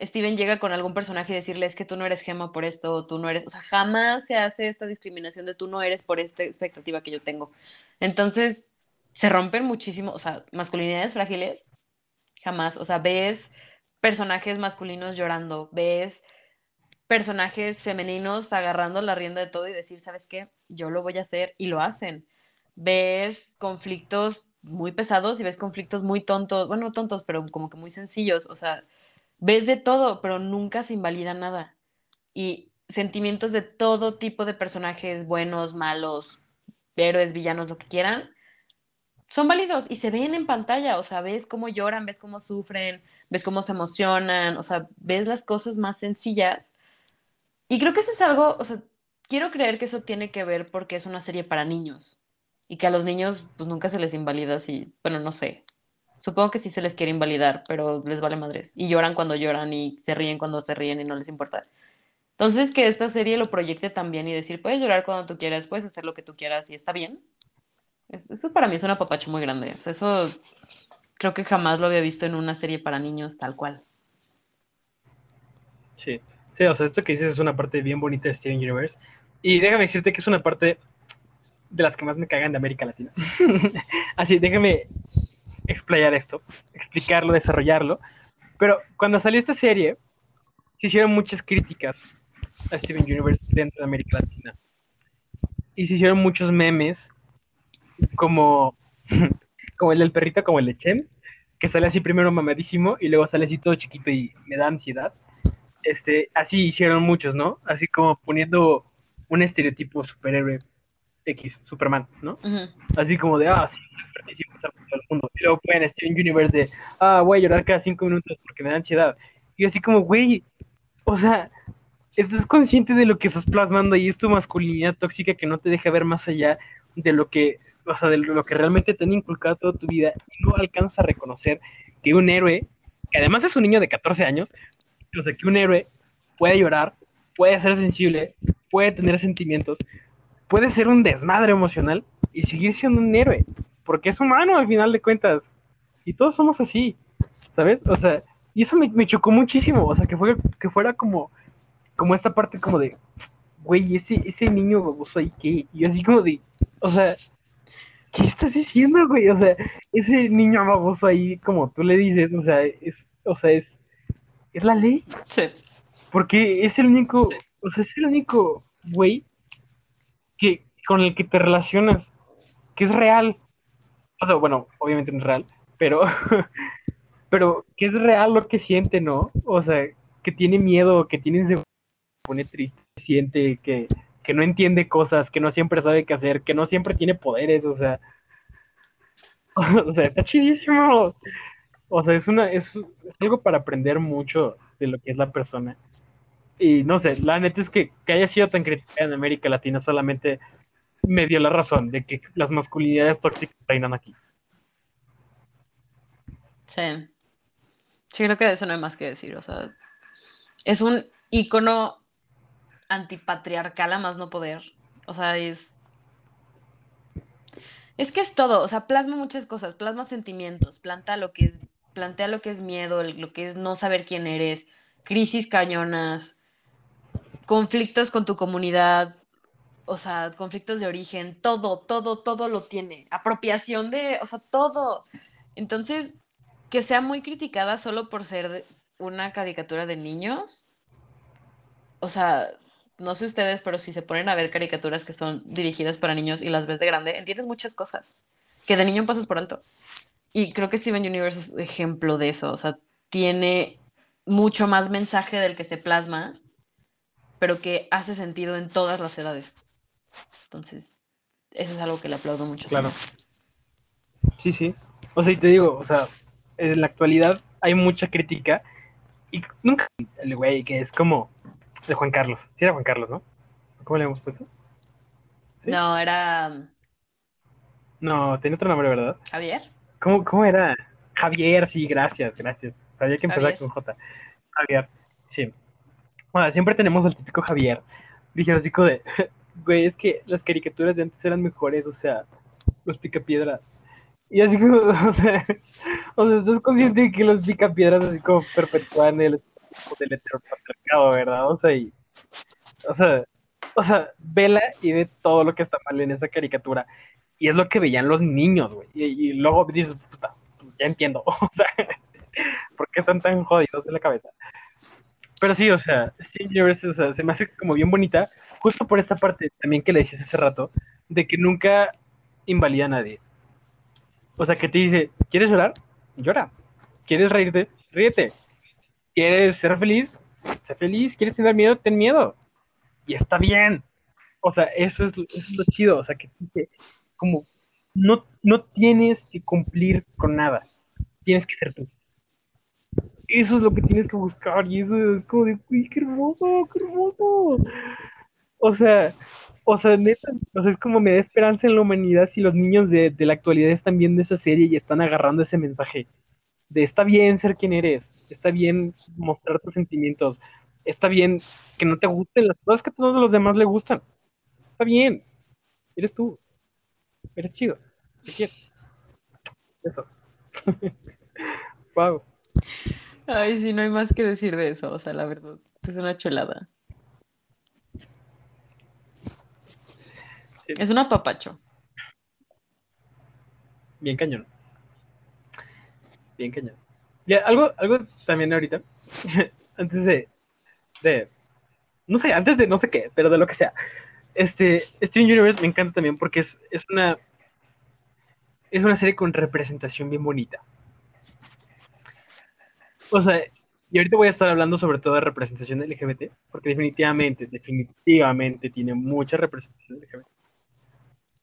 Steven llega con algún personaje y decirle es que tú no eres Gema por esto, o tú no eres, o sea, jamás se hace esta discriminación de tú no eres por esta expectativa que yo tengo. Entonces, se rompen muchísimo, o sea, masculinidades frágiles, jamás, o sea, ves personajes masculinos llorando, ves personajes femeninos agarrando la rienda de todo y decir, ¿sabes qué? Yo lo voy a hacer y lo hacen. Ves conflictos muy pesados y ves conflictos muy tontos, bueno, tontos, pero como que muy sencillos, o sea, ves de todo, pero nunca se invalida nada. Y sentimientos de todo tipo de personajes, buenos, malos, héroes, villanos, lo que quieran, son válidos y se ven en pantalla, o sea, ves cómo lloran, ves cómo sufren, ves cómo se emocionan, o sea, ves las cosas más sencillas. Y creo que eso es algo, o sea, quiero creer que eso tiene que ver porque es una serie para niños y que a los niños pues nunca se les invalida así, bueno, no sé, Supongo que sí se les quiere invalidar, pero les vale madres. Y lloran cuando lloran y se ríen cuando se ríen y no les importa. Entonces, que esta serie lo proyecte también y decir, puedes llorar cuando tú quieras, puedes hacer lo que tú quieras y está bien. Eso para mí es una papacho muy grande. eso creo que jamás lo había visto en una serie para niños tal cual. Sí, sí, o sea, esto que dices es una parte bien bonita de Steven Universe. Y déjame decirte que es una parte de las que más me cagan de América Latina. Así, déjame explayar esto, explicarlo, desarrollarlo. Pero cuando salió esta serie, se hicieron muchas críticas a Steven Universe dentro de América Latina. Y se hicieron muchos memes, como, como el del perrito, como el de Chen, que sale así primero mamadísimo y luego sale así todo chiquito y me da ansiedad. Este, así hicieron muchos, ¿no? Así como poniendo un estereotipo superhéroe X, Superman, ¿no? Así como de, ah, sí, el mundo. Y luego pueden Steven Universe de, ah, voy a llorar cada cinco minutos porque me da ansiedad. Y así como, güey, o sea, estás consciente de lo que estás plasmando y es tu masculinidad tóxica que no te deja ver más allá de lo que, o sea, de lo que realmente te han inculcado toda tu vida y no alcanzas a reconocer que un héroe, que además es un niño de 14 años, o sea, que un héroe puede llorar, puede ser sensible, puede tener sentimientos, puede ser un desmadre emocional y seguir siendo un héroe, porque es humano al final de cuentas. Y todos somos así, ¿sabes? O sea, y eso me, chocó muchísimo, o sea, que, fue, que fuera como, como esta parte como de, güey, ese, ese niño baboso ahí que, y así como de, o sea, ¿qué estás diciendo, güey? O sea, ese niño baboso ahí, como tú le dices, o sea, es, o sea, es, es la ley. Sí. Porque es el único, o sea, es el único güey que, con el que te relacionas, que es real. O sea, bueno, obviamente no es real, pero, pero que es real lo que siente, ¿no? O sea, que tiene miedo, que tiene se pone triste, siente que, que no entiende cosas, que no siempre sabe qué hacer, que no siempre tiene poderes, o sea, o sea, está chidísimo. O sea, es una, es, es algo para aprender mucho de lo que es la persona. Y no sé, la neta es que, que haya sido tan criticada en América Latina solamente me dio la razón de que las masculinidades tóxicas reinan aquí. Sí. Sí, creo que de eso no hay más que decir. O sea, es un icono antipatriarcal a más no poder. O sea, es. Es que es todo. O sea, plasma muchas cosas. Plasma sentimientos. Planta lo que es. Plantea lo que es miedo, lo que es no saber quién eres. Crisis cañonas. Conflictos con tu comunidad. O sea, conflictos de origen. Todo, todo, todo lo tiene. Apropiación de. O sea, todo. Entonces, que sea muy criticada solo por ser una caricatura de niños. O sea, no sé ustedes, pero si se ponen a ver caricaturas que son dirigidas para niños y las ves de grande, entiendes muchas cosas que de niño pasas por alto. Y creo que Steven Universe es ejemplo de eso. O sea, tiene mucho más mensaje del que se plasma, pero que hace sentido en todas las edades. Entonces, eso es algo que le aplaudo mucho. Claro. Sí, sí. O sea, y te digo, o sea, en la actualidad hay mucha crítica y nunca el güey que es como de Juan Carlos. Sí era Juan Carlos, ¿no? ¿Cómo le hemos puesto? ¿Sí? No, era No, tenía otro nombre, ¿verdad? Javier. ¿Cómo, cómo era? Javier, sí, gracias, gracias. Sabía que empezaba Javier. con J. Javier, sí. Bueno, siempre tenemos al típico Javier. Dije así como de, güey, es que las caricaturas de antes eran mejores, o sea, los picapiedras. Y así como, o sea, o sea, estás consciente de que los picapiedras así como perpetúan el del heteropatriarcado, ¿verdad? O sea, y, o sea, o sea, vela y ve todo lo que está mal en esa caricatura. Y es lo que veían los niños, güey. Y, y luego dices, puta, ya entiendo. O sea, ¿por qué están tan jodidos de la cabeza? Pero sí, o sea, Steven Universe, o sea, se me hace como bien bonita, justo por esta parte también que le decías hace rato, de que nunca invalida a nadie. O sea, que te dice, ¿quieres llorar? Llora. ¿Quieres reírte? Ríete. ¿Quieres ser feliz? Sé feliz. ¿Quieres tener miedo? Ten miedo. Y está bien. O sea, eso es, eso es lo chido. O sea, que, que como no, no tienes que cumplir con nada. Tienes que ser tú. Eso es lo que tienes que buscar. Y eso es como de, uy, qué hermoso, qué hermoso. O sea, o sea, neta, o sea, es como me da esperanza en la humanidad si los niños de, de la actualidad están viendo esa serie y están agarrando ese mensaje de está bien ser quien eres, está bien mostrar tus sentimientos, está bien que no te gusten las cosas que a todos los demás le gustan. Está bien, eres tú, eres chido, te quiero. Eso. wow. Ay, sí, no hay más que decir de eso. O sea, la verdad, es una chulada. Es un apapacho. Bien cañón. Bien cañón. Ya, algo, algo también ahorita, antes de, de, no sé, antes de no sé qué, pero de lo que sea. Este, Steven Universe me encanta también porque es, es una, es una serie con representación bien bonita. O sea, y ahorita voy a estar hablando sobre todo de representación LGBT, porque definitivamente, definitivamente tiene mucha representación LGBT.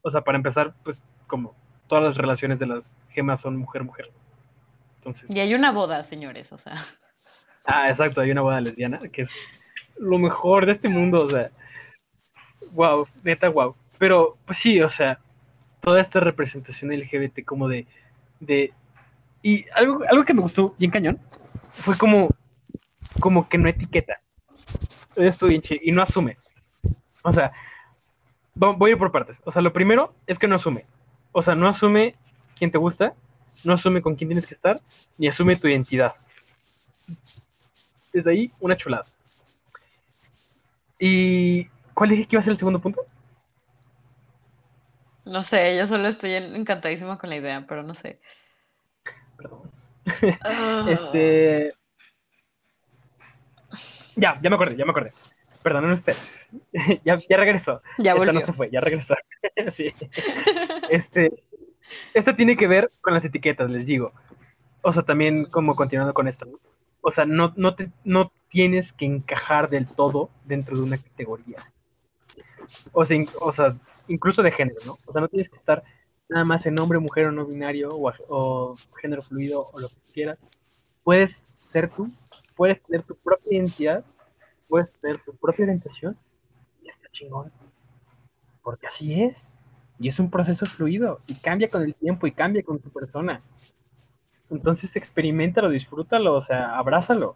O sea, para empezar, pues como todas las relaciones de las gemas son mujer-mujer. Entonces, Y hay una boda, señores, o sea. ah, exacto, hay una boda lesbiana, que es lo mejor de este mundo, o sea, wow, neta, wow. Pero, pues sí, o sea, toda esta representación LGBT como de, de, y algo, algo que me gustó bien cañón, fue como, como que no etiqueta. Esto y no asume. O sea, vo- voy a ir por partes. O sea, lo primero es que no asume. O sea, no asume quién te gusta, no asume con quién tienes que estar, ni asume tu identidad. Desde ahí, una chulada. ¿Y cuál dije que iba a ser el segundo punto? No sé, yo solo estoy encantadísima con la idea, pero no sé. Perdón. este. Ya, ya me acordé, ya me acordé. Perdonen ustedes. ya, ya regresó. Ya Esta volvió. no se fue, ya regresó. sí. Este. Esta tiene que ver con las etiquetas, les digo. O sea, también como continuando con esto. ¿no? O sea, no, no, no tienes que encajar del todo dentro de una categoría. O sea, in- incluso de género, ¿no? O sea, no tienes que estar nada más en hombre, mujer o no binario o, o género fluido o lo que quieras. Puedes ser tú, puedes tener tu propia identidad, puedes tener tu propia orientación y está chingón. Porque así es. Y es un proceso fluido y cambia con el tiempo y cambia con tu persona. Entonces experimentalo, disfrútalo, o sea, abrázalo.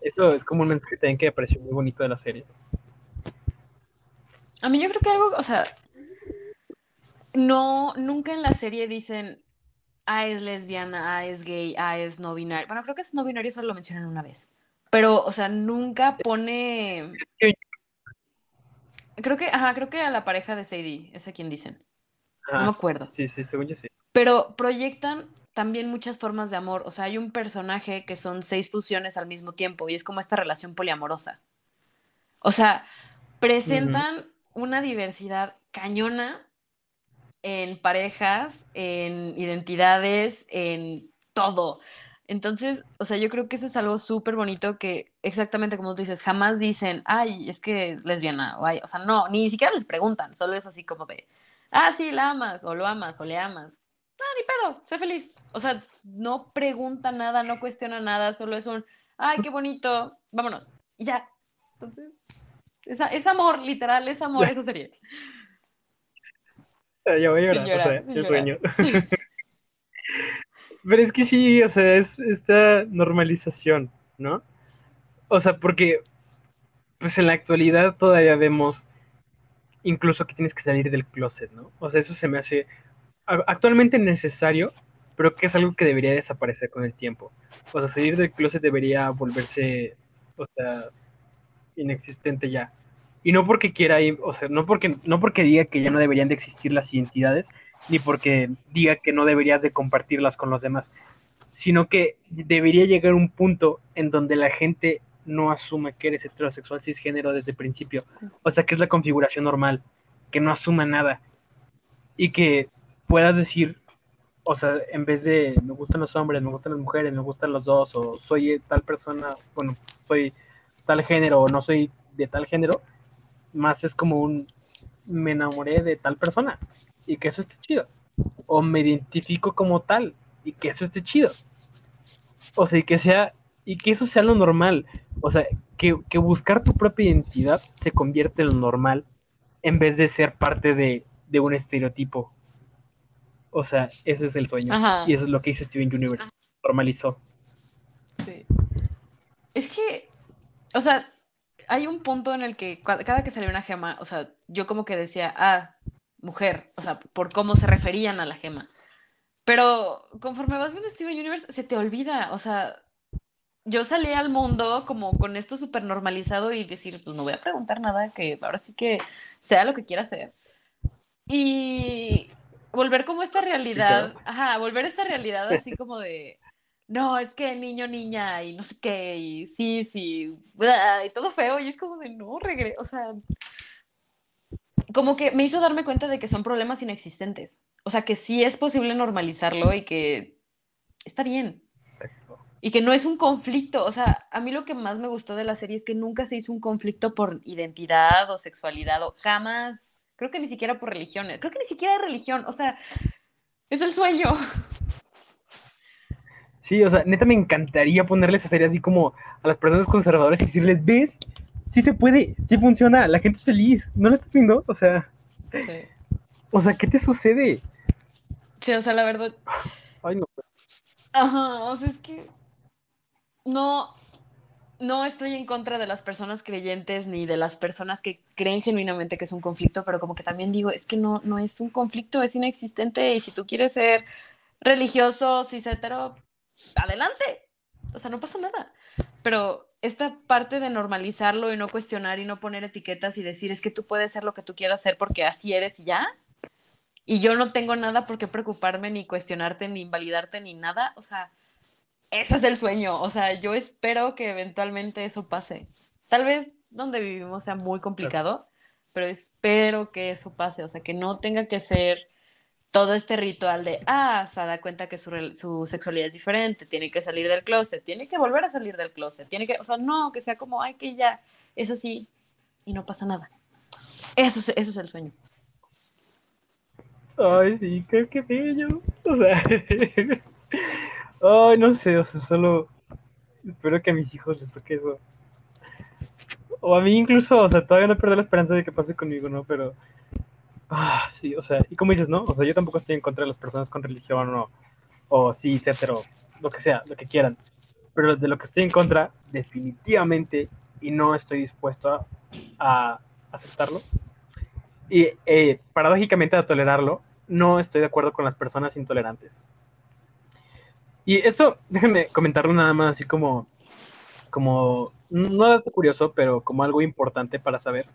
Eso es como un mensaje también que me pareció muy bonito de la serie. A mí yo creo que algo, o sea, no, nunca en la serie dicen, ah, es lesbiana, ah, es gay, ah, es no binario. Bueno, creo que es no binario, solo lo mencionan una vez. Pero, o sea, nunca pone... Creo que, ajá, creo que a la pareja de Sadie, es a quien dicen. No me Ajá. acuerdo. Sí, sí, según yo sí. Pero proyectan también muchas formas de amor. O sea, hay un personaje que son seis fusiones al mismo tiempo y es como esta relación poliamorosa. O sea, presentan una diversidad cañona en parejas, en identidades, en todo. Entonces, o sea, yo creo que eso es algo súper bonito que exactamente como tú dices, jamás dicen, ay, es que es lesbiana, o, ay, o sea, no, ni siquiera les preguntan, solo es así como de, ah, sí, la amas, o lo amas, o le amas. No, ni pedo, sé feliz. O sea, no pregunta nada, no cuestiona nada, solo es un, ay, qué bonito, vámonos, y ya. Entonces, es, es amor, literal, es amor esa serie. Ya voy a llorar, o sea, el sueño. Pero es que sí, o sea, es esta normalización, ¿no? O sea, porque pues en la actualidad todavía vemos incluso que tienes que salir del closet, ¿no? O sea, eso se me hace actualmente necesario, pero que es algo que debería desaparecer con el tiempo. O sea, salir del closet debería volverse, o sea, inexistente ya. Y no porque quiera o sea, no porque, no porque diga que ya no deberían de existir las identidades, ni porque diga que no deberías de compartirlas con los demás, sino que debería llegar un punto en donde la gente no asuma que eres heterosexual cisgénero desde el principio. O sea, que es la configuración normal, que no asuma nada. Y que puedas decir, o sea, en vez de me gustan los hombres, me gustan las mujeres, me gustan los dos, o soy tal persona, bueno, soy tal género o no soy de tal género, más es como un me enamoré de tal persona y que eso esté chido. O me identifico como tal y que eso esté chido. O sea, y que sea, y que eso sea lo normal. O sea, que, que buscar tu propia identidad se convierte en lo normal en vez de ser parte de, de un estereotipo. O sea, ese es el sueño. Ajá. Y eso es lo que hizo Steven Universe. Normalizó. Sí. Es que, o sea, hay un punto en el que cada que salió una gema, o sea, yo como que decía, ah, mujer, o sea, por cómo se referían a la gema. Pero conforme vas viendo Steven Universe, se te olvida, o sea, yo salí al mundo como con esto súper normalizado y decir, pues no voy a preguntar nada, que ahora sí que sea lo que quiera hacer. Y volver como esta realidad, ajá, volver a esta realidad así como de, no, es que niño, niña, y no sé qué, y sí, sí, y todo feo, y es como de, no, regre, o sea, como que me hizo darme cuenta de que son problemas inexistentes, o sea, que sí es posible normalizarlo y que está bien, Exacto. y que no es un conflicto, o sea, a mí lo que más me gustó de la serie es que nunca se hizo un conflicto por identidad o sexualidad, o jamás, creo que ni siquiera por religiones, creo que ni siquiera hay religión, o sea, es el sueño. Sí, o sea, neta me encantaría ponerle esa serie así como a las personas conservadoras y decirles, ¿ves? Sí se puede, sí funciona, la gente es feliz, ¿no lo estás viendo? O sea, Sí. o sea, ¿qué te sucede? Sí, o sea, la verdad, Ay, no. Ajá, o sea, es que no, no estoy en contra de las personas creyentes ni de las personas que creen genuinamente que es un conflicto, pero como que también digo, es que no, no es un conflicto, es inexistente y si tú quieres ser religioso, cis hetero, adelante, o sea, no pasa nada. Pero esta parte de normalizarlo y no cuestionar y no poner etiquetas y decir, es que tú puedes ser lo que tú quieras ser porque así eres y ya, y yo no tengo nada por qué preocuparme, ni cuestionarte, ni invalidarte, ni nada. O sea, eso es el sueño. O sea, yo espero que eventualmente eso pase. Tal vez donde vivimos sea muy complicado, pero espero que eso pase. O sea, que no tenga que ser todo este ritual de, ah, se da cuenta que su, su, sexualidad es diferente, tiene que salir del closet, tiene que volver a salir del closet, tiene que, o sea, no, que sea como, ay, que ya, es así y no pasa nada. Eso, eso es el sueño. Ay, sí, qué, qué bello. O sea, ay, no sé, o sea, solo espero que a mis hijos les toque eso. O a mí incluso, o sea, todavía no pierdo la esperanza de que pase conmigo, ¿no? Pero, ah, sí, o sea, y como dices, ¿no? O sea, yo tampoco estoy en contra de las personas con religión o, o sí, etcétera, lo que sea, lo que quieran. Pero de lo que estoy en contra, definitivamente, y no estoy dispuesto a, aceptarlo, y eh, paradójicamente a tolerarlo, no estoy de acuerdo con las personas intolerantes. Y esto, déjenme comentarlo nada más así como, como, no dato curioso, pero como algo importante para saber.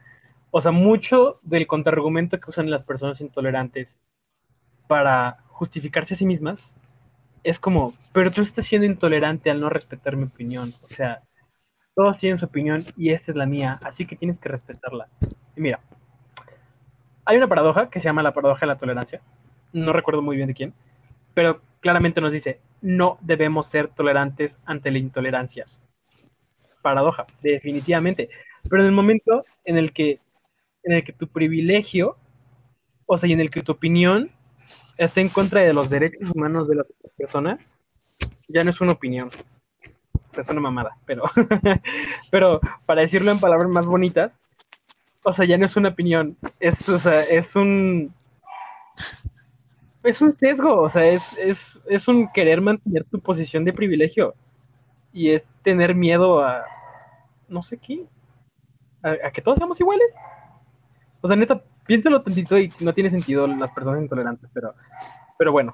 O sea, mucho del contraargumento que usan las personas intolerantes para justificarse a sí mismas es como, pero tú estás siendo intolerante al no respetar mi opinión. O sea, todos tienen su opinión y esta es la mía, así que tienes que respetarla. Y mira, hay una paradoja que se llama la paradoja de la tolerancia. No recuerdo muy bien de quién, pero claramente nos dice, no debemos ser tolerantes ante la intolerancia. Paradoja, definitivamente. Pero en el momento en el que, en el que tu privilegio, o sea, y en el que tu opinión está en contra de los derechos humanos de las personas, ya no es una opinión. Es una mamada, pero, pero para decirlo en palabras más bonitas, o sea, ya no es una opinión, es, o sea, es un, es un sesgo, o sea, es, es, es un querer mantener tu posición de privilegio y es tener miedo a, no sé qué, a, que todos seamos iguales. O sea, neta, piénsalo tantito y no tiene sentido las personas intolerantes, pero, pero bueno,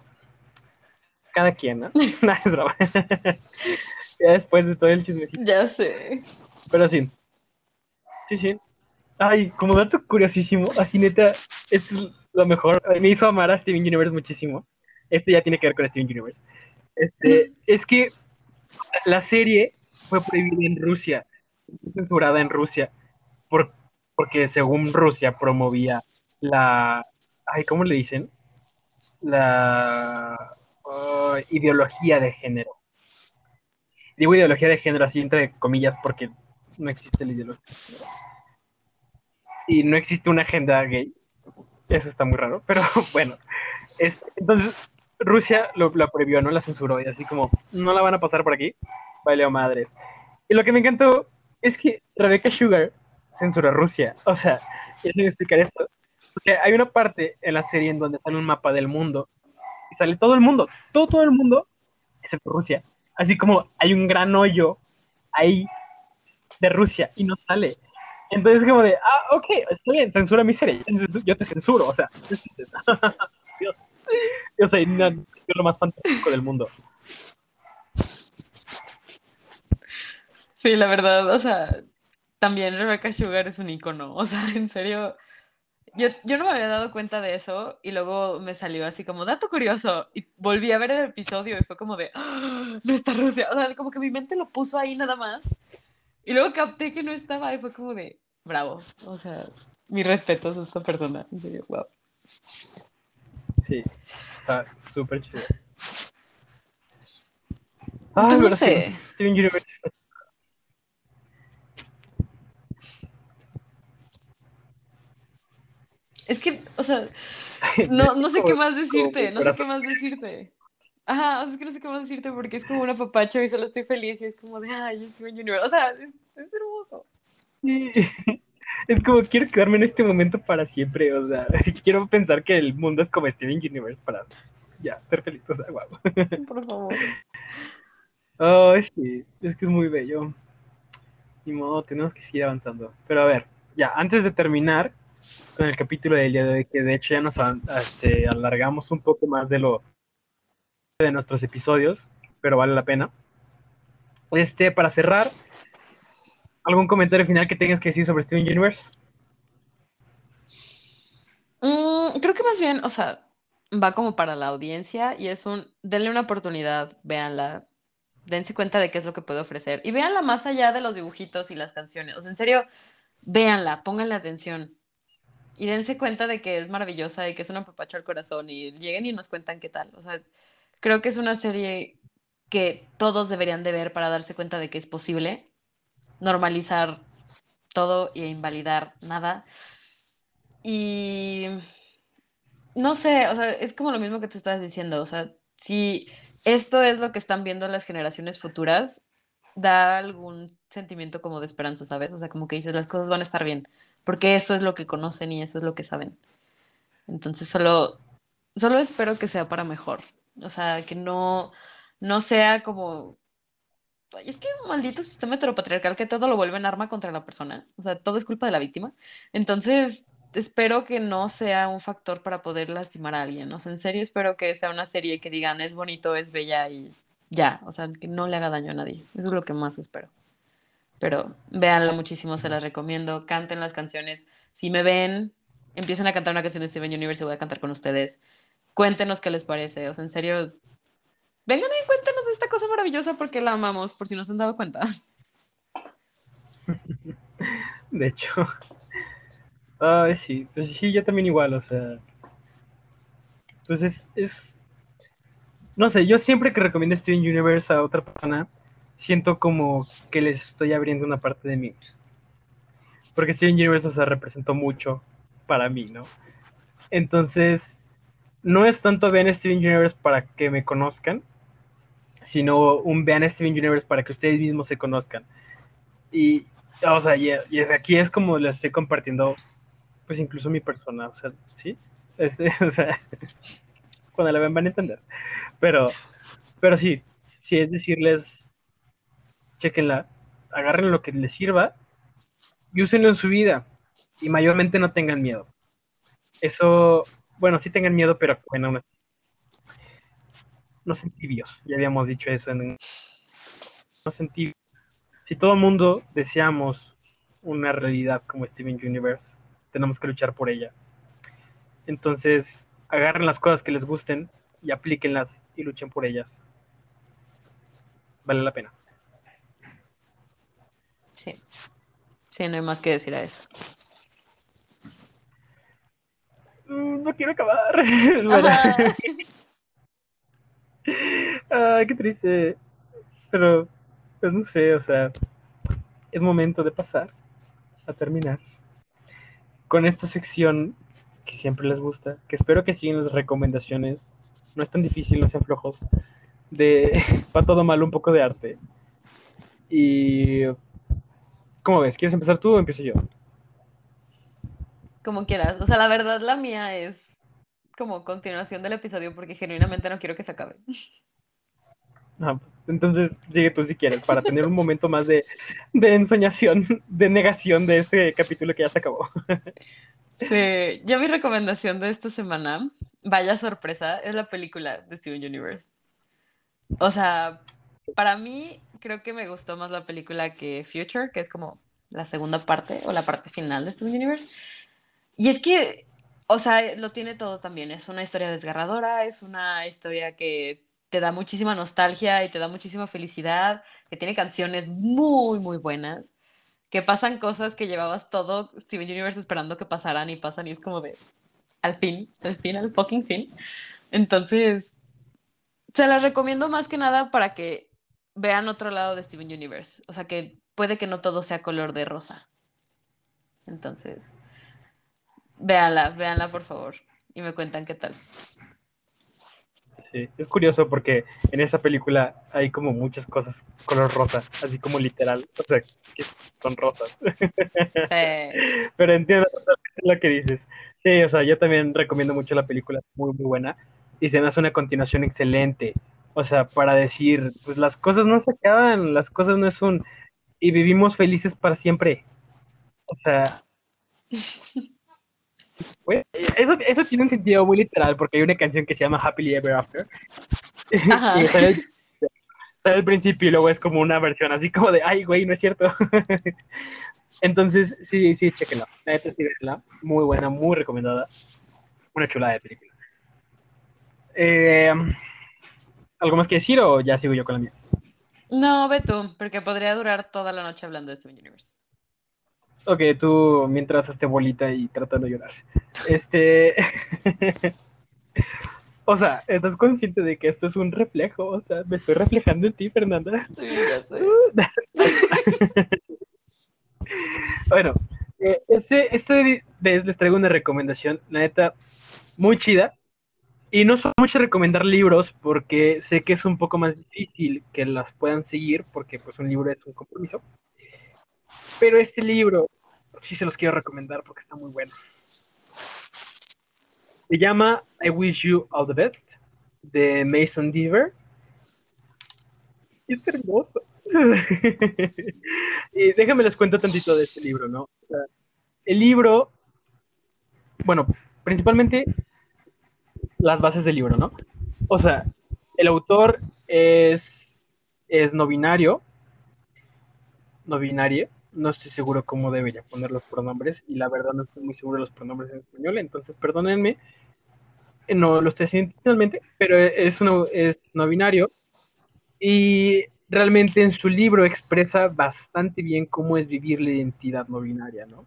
cada quien, ¿no? Nada, es broma. ya después de todo el chismecito. Ya sé. Pero sí. Sí, sí. Ay, como dato curiosísimo, así neta, esto es lo mejor. Me hizo amar a Steven Universe muchísimo. Este ya tiene que ver con Steven Universe. Este, es que la serie fue prohibida en Rusia, censurada en Rusia, por, porque según Rusia promovía la. Ay, ¿cómo le dicen? La ideología de género. Digo ideología de género así entre comillas porque no existe la ideología de género y no existe una agenda gay. Eso está muy raro, pero bueno. entonces, Rusia lo, la prohibió, no la censuró, y así como, no la van a pasar por aquí, vale madres. Y lo que me encantó es que Rebecca Sugar censura Rusia. O sea, quiero explicar esto. Porque hay una parte en la serie en donde sale un mapa del mundo y sale todo el mundo, todo, todo el mundo, excepto Rusia. Así como hay un gran hoyo ahí de Rusia y no sale. Entonces, como de, ah, ok, está bien, censura mi serie, yo te censuro, o sea, yo soy lo más fantástico del mundo. Sí, la verdad, o sea, también Rebecca Sugar es un icono, o sea, en serio, yo, yo no me había dado cuenta de eso y luego me salió así como dato curioso y volví a ver el episodio y fue como de, ¡Ah! no está Rusia, o sea, como que mi mente lo puso ahí nada más y luego capté que no estaba y fue como de, bravo. O sea, mi respeto a esta persona. En serio, wow. Sí, está súper chido. Ah, no sé. Steven Universe. Es que, o sea, no, no sé qué más decirte, no sé qué más decirte. Ajá, es que no sé qué más decirte porque es como una papacha y solo estoy feliz y es como de, ay, Steven Universe. O sea, es, hermoso. Sí. Es como quiero quedarme en este momento para siempre. O sea, quiero pensar que el mundo es como Steven Universe para ya ser feliz. O sea, wow. Por favor. Ay, sí, es que es muy bello. Ni modo, tenemos que seguir avanzando. Pero a ver, ya, antes de terminar con el capítulo del día de hoy, que de hecho ya nos este, alargamos un poco más de lo de nuestros episodios, pero vale la pena. Este, para cerrar, ¿algún comentario final que tengas que decir sobre Steven Universe? Mm, creo que más bien, o sea, va como para la audiencia y es un, denle una oportunidad, véanla, dense cuenta de qué es lo que puede ofrecer y véanla más allá de los dibujitos y las canciones. O sea, en serio, véanla, pónganle atención y dense cuenta de que es maravillosa y que es una papacha al corazón y lleguen y nos cuentan qué tal. O sea, creo que es una serie que todos deberían de ver para darse cuenta de que es posible normalizar todo e invalidar nada. Y no sé, o sea, es como lo mismo que te estabas diciendo, o sea, si esto es lo que están viendo las generaciones futuras, da algún sentimiento como de esperanza, ¿sabes? O sea, como que dices, las cosas van a estar bien, porque eso es lo que conocen y eso es lo que saben. Entonces, solo, solo espero que sea para mejor, o sea, que no, no sea como... Es que un maldito sistema heteropatriarcal que todo lo vuelve en arma contra la persona. O sea, todo es culpa de la víctima. Entonces, espero que no sea un factor para poder lastimar a alguien. O sea, en serio espero que sea una serie que digan es bonito, es bella y ya. O sea, que no le haga daño a nadie. Eso es lo que más espero. Pero véanla muchísimo, se las recomiendo. Canten las canciones. Si me ven, empiecen a cantar una canción de Steven Universe y voy a cantar con ustedes. Cuéntenos qué les parece. O sea, en serio, vengan y cuéntenos esta cosa maravillosa porque la amamos, por si no se han dado cuenta. De hecho, Ay, sí, pues sí, yo también igual, o sea. Pues es, es. No sé, yo siempre que recomiendo Steven Universe a otra persona, siento como que les estoy abriendo una parte de mí. Porque Steven Universe, o sea, representó mucho para mí, ¿no? Entonces, no es tanto vean Steven Universe para que me conozcan, sino un vean Steven Universe para que ustedes mismos se conozcan. Y, o sea, y, y aquí es como les estoy compartiendo pues incluso mi persona, o sea, sí, cuando la ven van a entender, pero, pero sí, sí es decirles, chequenla, agarren lo que les sirva y úsenlo en su vida y mayormente no tengan miedo. Eso, bueno, sí tengan miedo, pero bueno, no, no tibios, ya habíamos dicho eso en no sean Si todo el mundo deseamos una realidad como Steven Universe, tenemos que luchar por ella. Entonces, agarren las cosas que les gusten y aplíquenlas y luchen por ellas. Vale la pena. Sí. Sí, no hay más que decir a eso. Mm, no quiero acabar. qué triste. Pero, pues no sé, o sea, es momento de pasar a terminar con esta sección que siempre les gusta, que espero que sigan las recomendaciones, no es tan difícil, no sean flojos, de para todo malo un poco de arte. Y ¿cómo ves? ¿Quieres empezar tú o empiezo yo? Como quieras. O sea, la verdad la mía es como continuación del episodio porque genuinamente no quiero que se acabe. Ah, entonces sigue tú si quieres, para tener un momento más de, de ensoñación, de negación de este capítulo que ya se acabó. Sí, yo mi recomendación de esta semana, vaya sorpresa, es la película de Steven Universe. O sea, para mí creo que me gustó más la película que Future, que es como la segunda parte o la parte final de Steven Universe. Y es que, o sea, lo tiene todo también. Es una historia desgarradora, es una historia que te da muchísima nostalgia y te da muchísima felicidad, que tiene canciones muy, muy buenas, que pasan cosas que llevabas todo Steven Universe esperando que pasaran y pasan y es como de, al fin, al fin, al fucking fin. Entonces, se las recomiendo más que nada para que vean otro lado de Steven Universe. O sea que puede que no todo sea color de rosa. Entonces, véanla, véanla por favor y me cuentan qué tal. Sí, es curioso porque en esa película hay como muchas cosas color rosa, así como literal, o sea, que son rosas. Pero entiendo lo que dices. Sí, o sea, yo también recomiendo mucho la película, muy, muy buena, y se me hace una continuación excelente. O sea, para decir, pues las cosas no se acaban, las cosas no es un... Y vivimos felices para siempre. O sea, eso, eso tiene un sentido muy literal porque hay una canción que se llama Happily Ever After. y sale, al principio y luego es como una versión así como de, ay, güey, no es cierto. Entonces, sí, sí, chequenla. La Muy buena, muy recomendada. Una chulada de película. Eh, ¿Algo más que decir o ya sigo yo con la mía? No, ve tú, porque podría durar toda la noche hablando de Steven Universe. Ok, tú mientras hazte bolita y tratando de llorar. Este. o sea, ¿estás consciente de que esto es un reflejo? O sea, me estoy reflejando en ti, Fernanda. Sí, ya sé. bueno, eh, este, este vez les traigo una recomendación, la neta, muy chida. Y no suelo mucho recomendar libros porque sé que es un poco más difícil que las puedan seguir porque pues un libro es un compromiso. Pero este libro sí se los quiero recomendar porque está muy bueno. Se llama I Wish You All the Best de Mason Deaver. Es hermoso. y déjame les cuento tantito de este libro, ¿no? El libro, bueno, principalmente las bases del libro, ¿no? O sea, el autor es, es no binario, no binario, no estoy seguro cómo debería poner los pronombres y la verdad no estoy muy seguro de los pronombres en español, entonces perdónenme, no lo estoy haciendo pero es, uno, es no binario y realmente en su libro expresa bastante bien cómo es vivir la identidad no binaria, ¿no?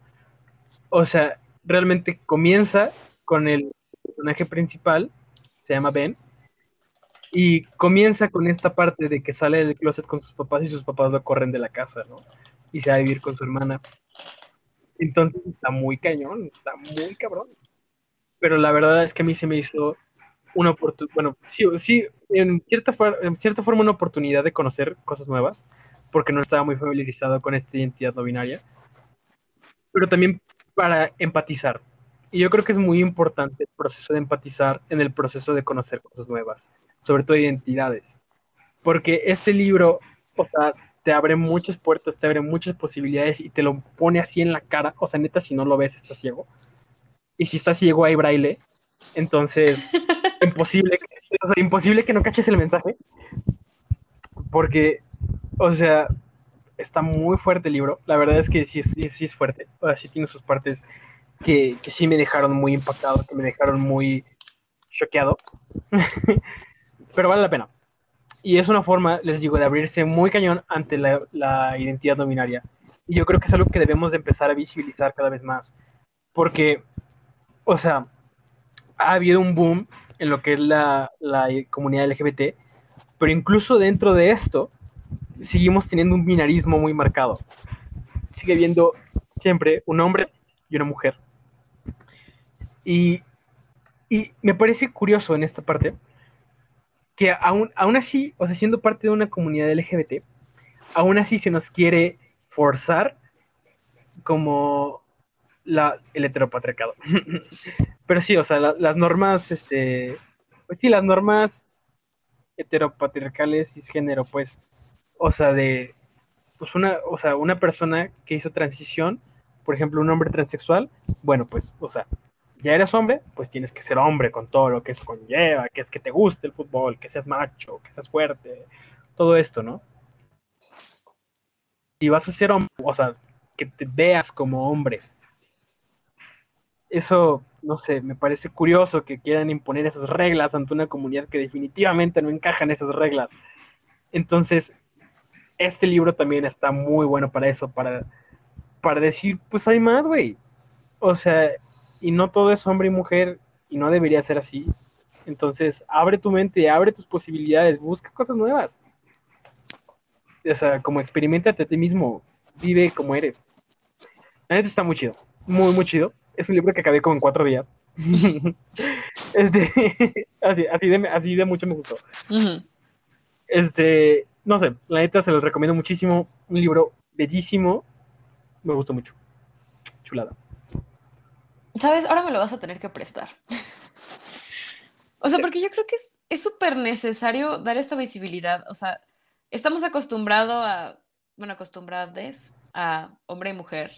O sea, realmente comienza con el personaje principal, se llama Ben, y comienza con esta parte de que sale del closet con sus papás y sus papás lo corren de la casa, ¿no? Y se va a vivir con su hermana. Entonces está muy cañón, está muy cabrón. Pero la verdad es que a mí se me hizo una oportunidad, bueno, sí, sí en, cierta en cierta forma una oportunidad de conocer cosas nuevas, porque no estaba muy familiarizado con esta identidad no binaria, pero también para empatizar, y yo creo que es muy importante el proceso de empatizar en el proceso de conocer cosas nuevas, sobre todo identidades. Porque este libro, o sea, te abre muchas puertas, te abre muchas posibilidades y te lo pone así en la cara. O sea, neta, si no lo ves, estás ciego. Y si estás ciego, hay braille. Entonces, imposible, o sea, imposible que no caches el mensaje. Porque, o sea, está muy fuerte el libro. La verdad es que sí, sí, sí es fuerte. O sea, sí tiene sus partes que, que sí me dejaron muy impactado, que me dejaron muy choqueado. Pero vale la pena. Y es una forma, les digo, de abrirse muy cañón ante la, la identidad no binaria. Y yo creo que es algo que debemos de empezar a visibilizar cada vez más. Porque, o sea, ha habido un boom en lo que es la, la comunidad LGBT, pero incluso dentro de esto, seguimos teniendo un binarismo muy marcado. Sigue habiendo siempre un hombre y una mujer. Y, me parece curioso en esta parte que aún, aún así, o sea, siendo parte de una comunidad LGBT, aún así se nos quiere forzar como la, el heteropatriarcado. Pero sí, o sea, las normas, este, pues sí, las normas heteropatriarcales cisgénero, pues, o sea, de, pues una, o sea, una persona que hizo transición, por ejemplo, un hombre transexual, bueno, pues, o sea, ya eres hombre, pues tienes que ser hombre con todo lo que eso conlleva, que es que te guste el fútbol, que seas macho, que seas fuerte, todo esto, ¿no? Si vas a ser hombre, o sea, que te veas como hombre. Eso, no sé, me parece curioso que quieran imponer esas reglas ante una comunidad que definitivamente no encaja en esas reglas. Entonces, este libro también está muy bueno para eso, para, para decir, pues hay más, güey. O sea, y no todo es hombre y mujer y no debería ser así. Entonces, abre tu mente, abre tus posibilidades, busca cosas nuevas. O sea, como experimentate a ti mismo, vive como eres. La neta está muy chido, muy, muy chido. Es un libro que acabé como en cuatro días. este, así, así, de, así de mucho me gustó. Este, no sé, la neta se los recomiendo muchísimo. Un libro bellísimo. Me gustó mucho. Chulada. ¿Sabes? Ahora me lo vas a tener que prestar. o sea, porque yo creo que es súper necesario dar esta visibilidad. O sea, estamos acostumbrados a, bueno, acostumbrados a hombre y mujer.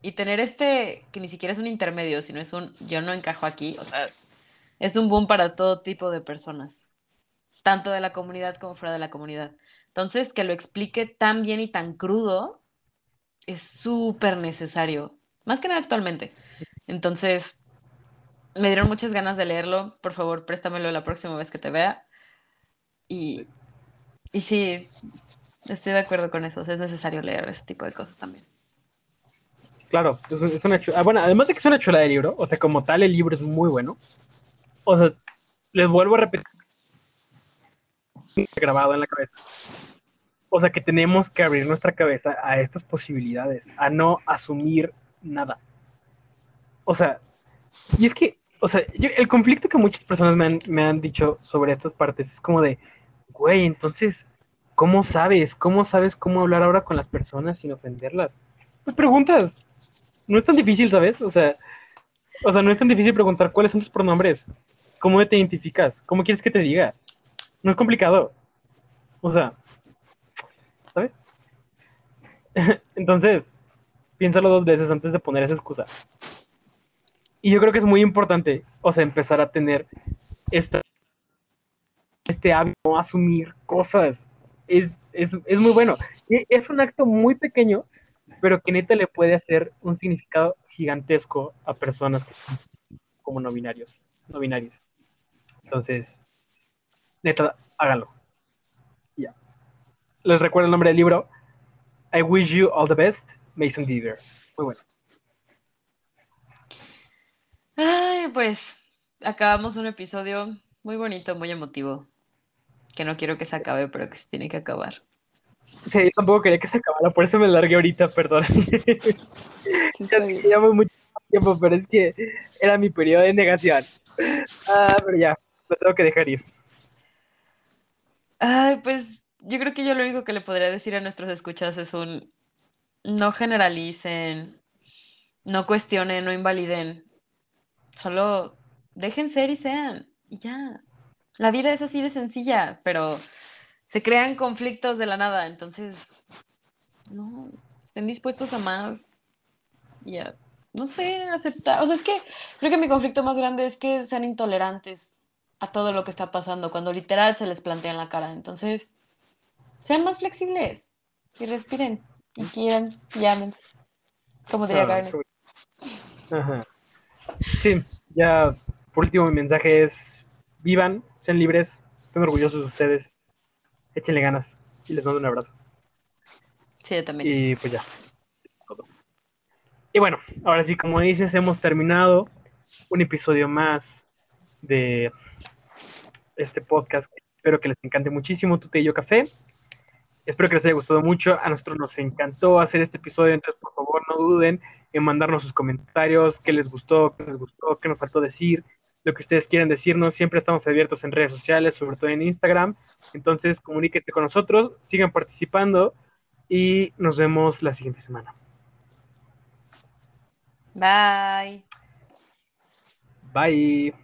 Y tener este, que ni siquiera es un intermedio, sino es un yo no encajo aquí. O sea, es un boom para todo tipo de personas. Tanto de la comunidad como fuera de la comunidad. Entonces, que lo explique tan bien y tan crudo es súper necesario. Más que nada actualmente. Entonces, me dieron muchas ganas de leerlo. Por favor, préstamelo la próxima vez que te vea. Y, y sí, estoy de acuerdo con eso. Es necesario leer ese tipo de cosas también. Claro, es, una chula. Ah, bueno, además de que es una chula de libro, o sea, como tal, el libro es muy bueno. O sea, les vuelvo a repetir. Grabado en la cabeza. O sea, que tenemos que abrir nuestra cabeza a estas posibilidades, a no asumir nada. O sea, y es que, o sea, el conflicto que muchas personas me han, me han dicho sobre estas partes es como de, güey, entonces, ¿cómo sabes? ¿Cómo sabes cómo hablar ahora con las personas sin ofenderlas? Pues preguntas. No es tan difícil, ¿sabes? O sea, o sea, no es tan difícil preguntar cuáles son tus pronombres, cómo te identificas, cómo quieres que te diga. No es complicado. O sea, ¿sabes? Entonces, piénsalo dos veces antes de poner esa excusa. Y yo creo que es muy importante, o sea, empezar a tener esta, este hábito, asumir cosas. Es, es, es muy bueno. Es un acto muy pequeño, pero que neta le puede hacer un significado gigantesco a personas que son como no binarios, no binarios. Entonces, neta, háganlo. Ya. Les recuerdo el nombre del libro. I wish you all the best, Mason Deaver. Muy bueno. Ay, pues acabamos un episodio muy bonito, muy emotivo, que no quiero que se acabe, pero que se tiene que acabar. Sí, tampoco quería que se acabara, por eso me largué ahorita, perdón. ya llevo mucho tiempo, pero es que era mi periodo de negación. Ah, pero ya, lo tengo que dejar ir. Ay, pues yo creo que yo lo único que le podría decir a nuestros escuchas es un no generalicen, no cuestionen, no invaliden Solo dejen ser y sean. Y ya. La vida es así de sencilla, pero se crean conflictos de la nada. Entonces, no, estén dispuestos a más. Y a, no sé, aceptar. O sea, es que creo que mi conflicto más grande es que sean intolerantes a todo lo que está pasando, cuando literal se les plantea en la cara. Entonces, sean más flexibles y respiren y quieran, llamen. Como diría Garnet. Ajá. Sí, ya por último mi mensaje es vivan, sean libres, estén orgullosos de ustedes, échenle ganas y les mando un abrazo. Sí, yo también. Y pues ya. Y bueno, ahora sí, como dices, hemos terminado un episodio más de este podcast. Espero que les encante muchísimo tu té y yo café. Espero que les haya gustado mucho. A nosotros nos encantó hacer este episodio, entonces por favor no duden en mandarnos sus comentarios, qué les gustó, qué les gustó, qué nos faltó decir, lo que ustedes quieran decirnos. Siempre estamos abiertos en redes sociales, sobre todo en Instagram. Entonces comuníquete con nosotros, sigan participando y nos vemos la siguiente semana. Bye. Bye.